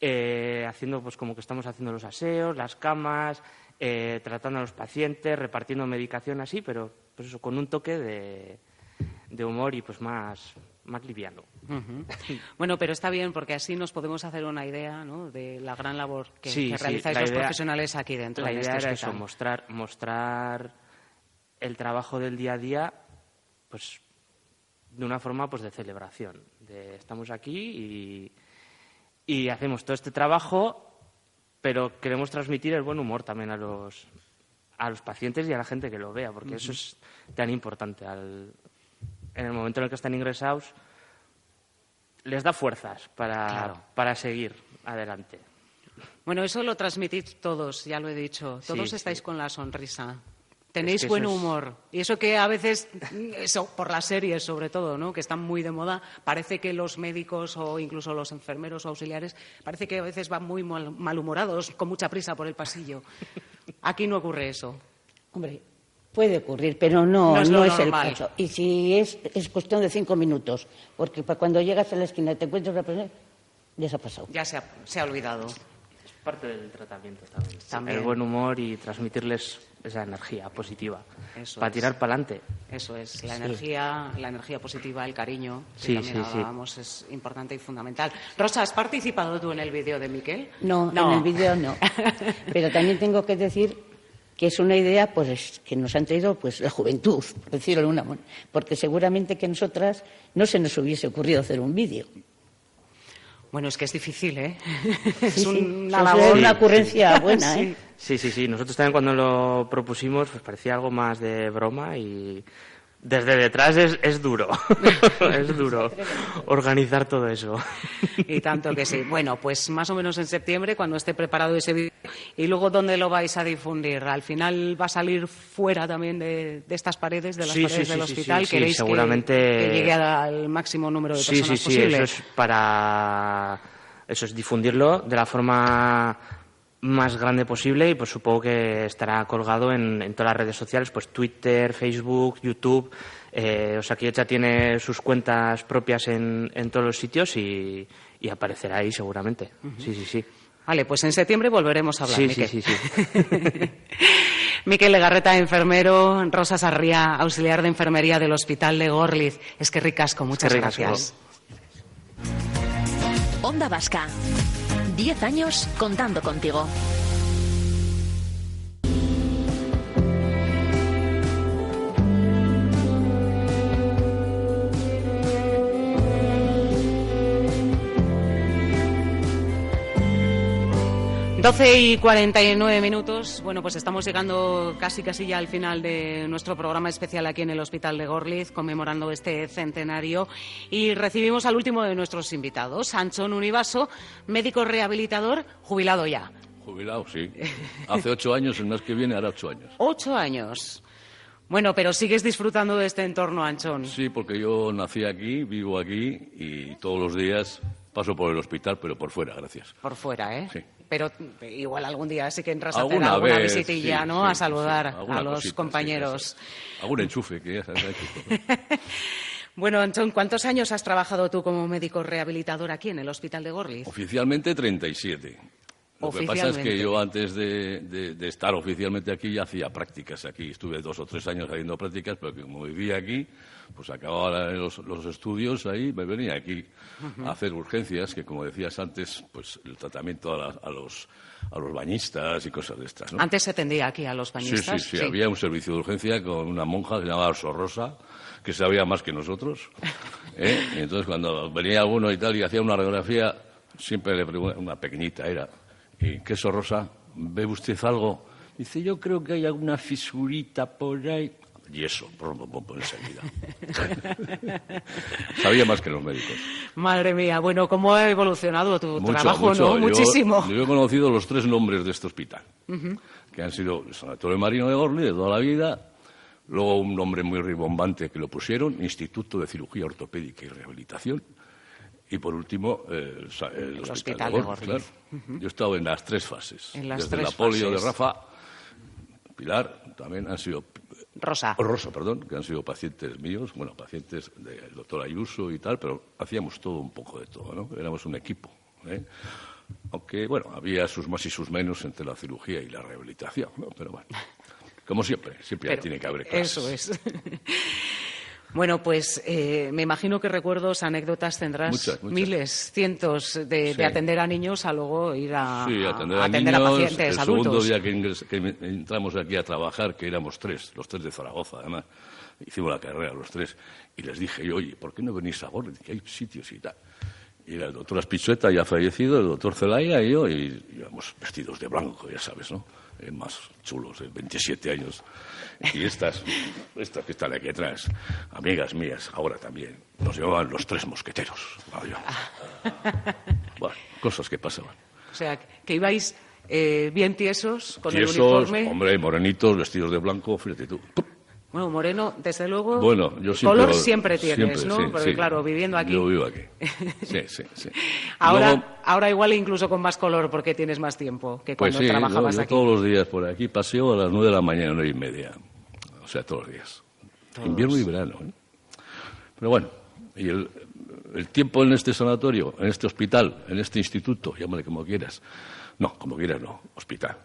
eh, haciendo pues como que estamos haciendo los aseos, las camas, eh, tratando a los pacientes, repartiendo medicación así, pero pues eso, con un toque de, de humor y pues más, más liviano. Bueno, pero está bien porque así nos podemos hacer una idea ¿no? de la gran labor que, Sí, que realizáis los idea- profesionales aquí dentro. La en idea este era eso, mostrar, mostrar el trabajo del día a día, pues de una forma pues de celebración. De, estamos aquí y, y hacemos todo este trabajo, pero queremos transmitir el buen humor también a los a los pacientes y a la gente que lo vea, porque eso es tan importante. Al, en el momento en el que están ingresados, les da fuerzas para, Claro. para seguir adelante. Bueno, eso lo transmitís todos, ya lo he dicho. Todos Sí, estáis sí. con la sonrisa. Tenéis que buen es- humor. Y eso que a veces, eso, por las series sobre todo, ¿no? que están muy de moda, parece que los médicos o incluso los enfermeros o auxiliares, parece que a veces van muy mal- malhumorados, con mucha prisa por el pasillo. Aquí no ocurre eso. Hombre, puede ocurrir, pero no, No no es es, lo el caso. Y si es, es cuestión de cinco minutos, porque cuando llegas a la esquina y te encuentras una persona, ya se ha pasado. Ya se ha, se ha olvidado. Es parte del tratamiento también. También. El buen humor y transmitirles esa energía positiva. Eso para es. tirar para adelante. Eso es, la Sí. energía, la energía positiva, el cariño, que Sí, también sí, sí. hablábamos, es importante y fundamental. Rosa, ¿has participado tú en el vídeo de Miquel? No, en el vídeo no. *laughs* Pero también tengo que decir que es una idea pues que nos han traído pues la juventud, por decirlo de una manera, porque seguramente que nosotras no se nos hubiese ocurrido hacer un vídeo. Bueno, es que es difícil, ¿eh? *laughs* es Sí, una labor. una ocurrencia *laughs* buena, ¿eh? Sí, sí, sí. Nosotros también cuando lo propusimos pues parecía algo más de broma y desde detrás es, es duro. *laughs* es duro organizar todo eso. Y tanto que sí. Bueno, pues más o menos en septiembre, cuando esté preparado ese vídeo. ¿Y luego dónde lo vais a difundir? ¿Al final va a salir fuera también de, de estas paredes, de las Sí, paredes sí, del sí, sí, hospital? sí, sí, ¿Queréis que- seguramente- que, llegue al máximo número de Sí, personas sí, sí. posible? Eso es para eso es difundirlo de la forma más grande posible y pues supongo que estará colgado en, en todas las redes sociales, pues Twitter, Facebook, YouTube. Eh, Osakidecha tiene sus cuentas propias en, en todos los sitios y, y aparecerá ahí seguramente. Sí, sí, sí. Vale, pues en septiembre volveremos a hablar, Sí, Miquel. sí, sí, sí. *laughs* Miquel Legarreta, enfermero, Rosa Sarría, auxiliar de enfermería del Hospital de Gorliz. Es que ricasco, muchas que ricasco. gracias. Onda Vasca. Diez años contando contigo. Doce y 49 minutos. Bueno, pues estamos llegando casi casi ya al final de nuestro programa especial aquí en el Hospital de Gorliz, conmemorando este centenario. Y recibimos al último de nuestros invitados, Anchón Univaso, médico rehabilitador, jubilado ya. Jubilado, sí. Hace ocho años, el mes que viene hará ocho años. Ocho años. Bueno, pero sigues disfrutando de este entorno, Anchón. Sí, porque yo nací aquí, vivo aquí y todos los días paso por el hospital, pero por fuera, gracias. Por fuera, ¿eh? Sí. Pero igual algún día sí que entras a hacer Alguna vez, visitilla, sí, ¿no? sí, a saludar sí, a los cosita, compañeros. Algún enchufe que ya hecho. *laughs* Bueno, Anchón, ¿cuántos años has trabajado tú como médico rehabilitador aquí en el Hospital de Gorliz? Oficialmente 37. Lo que pasa es que yo antes de, de- de estar oficialmente aquí ya hacía prácticas aquí. Estuve dos o tres años haciendo prácticas, pero como vivía aquí, pues acababa los, los estudios ahí, me venía aquí a hacer urgencias, que como decías antes, pues el tratamiento a, la- a los, a los bañistas y cosas de estas. ¿no? Antes se atendía aquí a los Sí, bañistas. sí, sí, Había un servicio de urgencia con una monja que se llamaba Sorrosa, que sabía más que nosotros. ¿eh? Y entonces, cuando venía alguno y tal y hacía una radiografía, siempre le preguntaba, una pequeñita era, ¿y qué Sorrosa? ¿Ve usted algo? Dice, yo creo que hay alguna fisurita por ahí. Y eso, pum, enseguida. *laughs* Sabía más que los médicos. Madre mía, bueno, ¿cómo ha evolucionado tu Mucho, trabajo, mucho. no? Yo- Muchísimo. Yo, he conocido los tres nombres de este hospital. Que han sido el Sanatorio Marino de Gorli de toda la vida, luego un nombre muy ribombante que lo pusieron, Instituto de Cirugía Ortopédica y Rehabilitación, y por último eh, el, Hospital, Hospital de. Yo he estado en las tres fases, En las desde tres la polio de. Rafa, Pilar, también han sido Rosa. Rosa, perdón, que han sido pacientes míos, bueno, pacientes del doctor Ayuso y tal, pero hacíamos todo un poco de todo, ¿no? Éramos un equipo. ¿eh? Aunque, bueno, había sus más y sus menos entre la cirugía y la rehabilitación, ¿no? Pero bueno, como siempre, siempre Pero tiene que haber clases. Eso es. Bueno, pues eh, me imagino que recuerdos, anécdotas tendrás Muchas, muchas. miles, cientos de, Sí. de atender a niños a luego ir a, Sí, atender a, a atender niños. a pacientes el adultos. segundo día que, ingres- que entramos aquí a trabajar, que éramos tres, los tres de Zaragoza, además, hicimos la carrera los tres, y les dije yo, oye, ¿por qué no venís a Gorli? Que hay sitios y tal. Y era el doctor Aspichueta, ya fallecido, el doctor Zelaya y yo, y íbamos vestidos de blanco, ya sabes, ¿no? Eh, más chulos, de 27 años. Y estas, estas que están aquí atrás, amigas mías, ahora también, nos llamaban los tres mosqueteros. Bueno, yo- *laughs* bueno, cosas que pasaban. O sea, que ibais eh, bien tiesos con Tiesos, el uniforme. hombre, morenitos, vestidos de blanco, fíjate tú. Bueno, Moreno, desde luego. Bueno, yo siempre... Color siempre tienes, siempre, ¿no? sí, Porque sí. claro, viviendo aquí. Yo vivo aquí. *laughs* Sí, sí, sí. Ahora, Luego, ahora igual incluso con más color porque tienes más tiempo que pues cuando sí, yo, trabajabas yo aquí. todos los días por aquí paseo a las nueve de la mañana, nueve y media. O sea, todos los días. Todos. Invierno y verano. ¿eh? Pero bueno, y el, el tiempo en este sanatorio, en este hospital, en este instituto, llámale como quieras. No, como quieras no, hospital.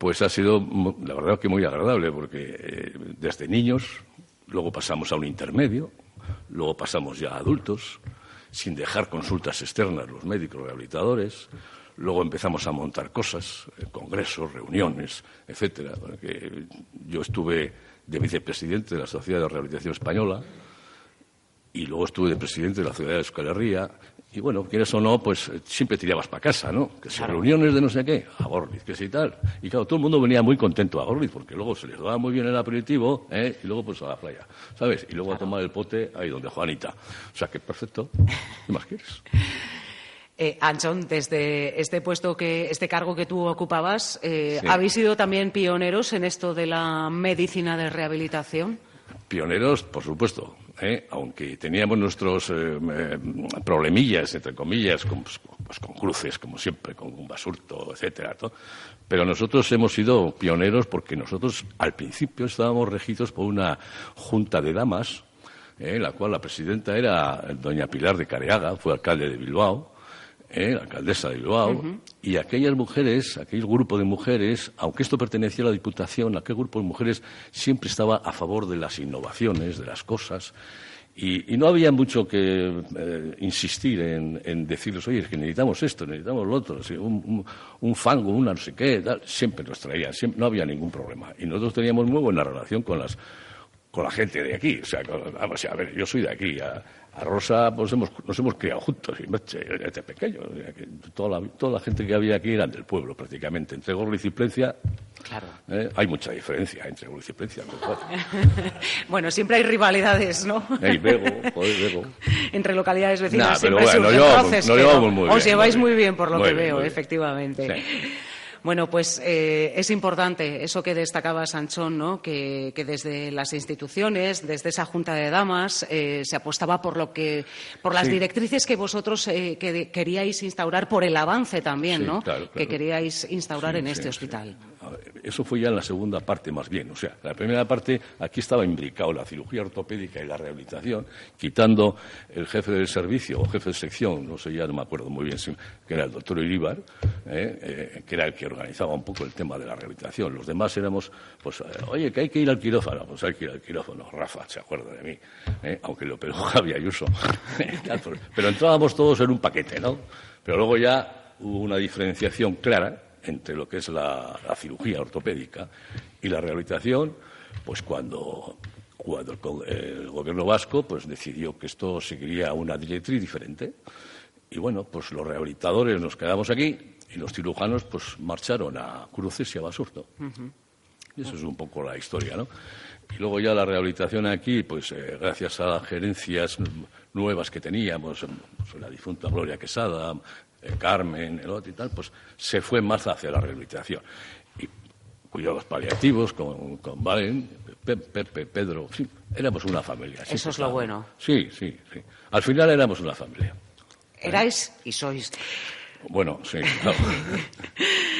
Pues ha sido, la verdad, que muy agradable, porque eh, desde niños, luego pasamos a un intermedio, luego pasamos ya a adultos, sin dejar consultas externas los médicos rehabilitadores, luego empezamos a montar cosas, eh, congresos, reuniones, etcétera. yo estuve de vicepresidente de la Sociedad de Rehabilitación Española, y luego estuve de presidente de la ciudad de Euskal. Y bueno, quieres o no, pues eh, siempre tirabas para casa, ¿no? Que si Claro. reuniones de no sé qué, a Gorliz, que si tal. Y claro, todo el mundo venía muy contento a Gorliz, porque luego se les daba muy bien el aperitivo, ¿eh? Y luego pues a la playa, ¿sabes? Y luego a tomar el pote ahí donde Juanita. O sea que perfecto. ¿Qué más quieres? *laughs* Eh, Anchón, desde este puesto que, este cargo que tú ocupabas, eh, Sí. ¿habéis sido también pioneros en esto de la medicina de rehabilitación? Pioneros, por supuesto, ¿eh? aunque teníamos nuestros eh, eh, problemillas, entre comillas, con, pues, pues, con cruces, como siempre, con un basurto, etcétera. todo. Pero nosotros hemos sido pioneros porque nosotros al principio estábamos regidos por una junta de damas, ¿eh? la cual la presidenta era doña Pilar de Careaga, fue alcalde de Bilbao, ¿eh? la alcaldesa de Bilbao, y aquellas mujeres, aquel grupo de mujeres, aunque esto pertenecía a la Diputación, aquel grupo de mujeres siempre estaba a favor de las innovaciones, de las cosas, y, y no había mucho que eh, insistir en, en decirles, oye, es que necesitamos esto, necesitamos lo otro, un, un- un fango, una no sé qué, tal. siempre nos traían, siempre, no había ningún problema. Y nosotros teníamos muy buena relación con las con la gente de aquí. O sea, con- vamos a ver, yo soy de aquí. A, a Rosa pues hemos, nos hemos criado juntos desde pequeño. toda, la, toda la gente que había aquí eran del pueblo prácticamente. Entre Gorliz y Plencia Claro. eh, hay mucha diferencia entre Gorliz y Plencia. *laughs* bueno, siempre hay rivalidades, ¿no? Ey, Bego, joder, Bego. *laughs* Entre localidades vecinas Nah, pero siempre bueno, surgen nos llevamos- muy os bien, lleváis muy bien. bien, por lo que bien, veo, muy bien. Bueno, pues eh, es importante eso que destacaba Sanchón, ¿no? que, que desde las instituciones, desde esa Junta de Damas, eh, se apostaba por lo que, por las Sí. directrices que vosotros eh, que queríais instaurar, por el avance también, Sí, ¿no? claro, que queríais instaurar Sí, en este hospital. Eso fue ya en la segunda parte más bien. O sea, la primera parte aquí estaba imbricado la cirugía ortopédica y la rehabilitación, quitando el jefe del servicio o jefe de sección, no sé, ya no me acuerdo muy bien, que era el doctor Iríbar, ¿eh? Eh, que era el que organizaba un poco el tema de la rehabilitación. Los demás éramos, pues, oye, que hay que ir al quirófano. Pues hay que ir al quirófano. Rafa se acuerda de mí, aunque lo operó *laughs* Javier Ayuso. *laughs* Pero entrábamos todos en un paquete, ¿no? Pero luego ya hubo una diferenciación clara entre lo que es la, cirugía ortopédica y la rehabilitación, pues cuando, el, gobierno vasco pues decidió que esto seguiría una directriz diferente. Y bueno, pues los rehabilitadores nos quedamos aquí y los cirujanos pues marcharon a Cruces y a Basurto. Y eso es un poco la historia, ¿no? Y luego ya la rehabilitación aquí, pues eh, gracias a las gerencias nuevas que teníamos, pues, la difunta Gloria Quesada, eh, Carmen, el otro y tal, pues se fue más hacia la rehabilitación. Y cuidados paliativos con, con Valen, Pepe, Pedro, sí, éramos una familia. Eso es lo bueno. Sí, sí, sí. Al final éramos una familia. Erais y sois. Bueno, sí. *laughs*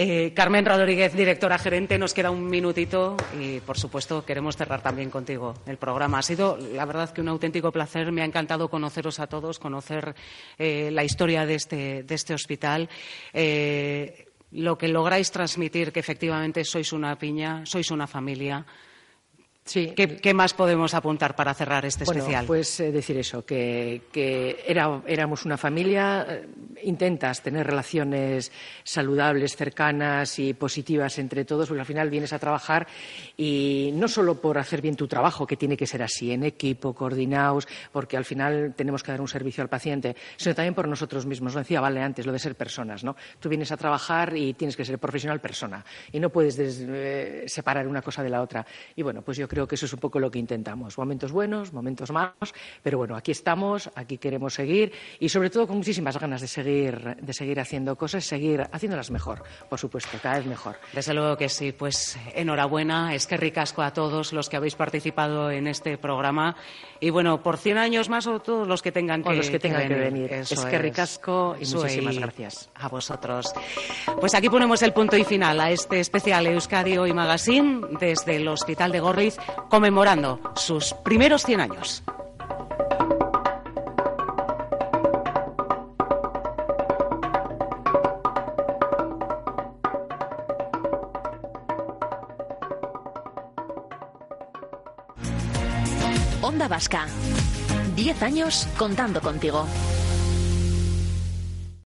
Eh, Carmen Rodríguez, directora gerente, nos queda un minutito y, por supuesto, queremos cerrar también contigo el programa. Ha sido, la verdad, que un auténtico placer. Me ha encantado conoceros a todos, conocer eh, la historia de este, este hospital. Eh, lo que lográis transmitir, que efectivamente sois una piña, sois una familia. Sí. ¿Qué, más podemos apuntar para cerrar este bueno, especial? Pues decir eso, que, éramos una familia, intentas tener relaciones saludables, cercanas y positivas entre todos, porque al final vienes a trabajar y no solo por hacer bien tu trabajo, que tiene que ser así, en equipo, coordinados, porque al final tenemos que dar un servicio al paciente, sino también por nosotros mismos. Lo decía Vale antes, lo de ser personas, ¿no? Tú vienes a trabajar y tienes que ser profesional persona y no puedes eh, separar una cosa de la otra. Y bueno, pues yo creo que eso es un poco lo que intentamos. Momentos buenos, momentos malos, pero bueno, aquí estamos, aquí queremos seguir y sobre todo con muchísimas ganas de seguir de seguir haciendo cosas, seguir haciéndolas mejor, por supuesto, cada vez mejor. Desde luego que sí, pues enhorabuena, es que ricasco a todos los que habéis participado en este programa y bueno, por 100 años más o todos los que tengan que, los que, tengan que venir. es que ricasco y muchísimas gracias. A vosotros. Pues aquí ponemos el punto y final a este especial Euskadi Hoy Magazine desde el Hospital de Gorriz conmemorando sus primeros 100 años. Onda Vasca. Diez años contando contigo.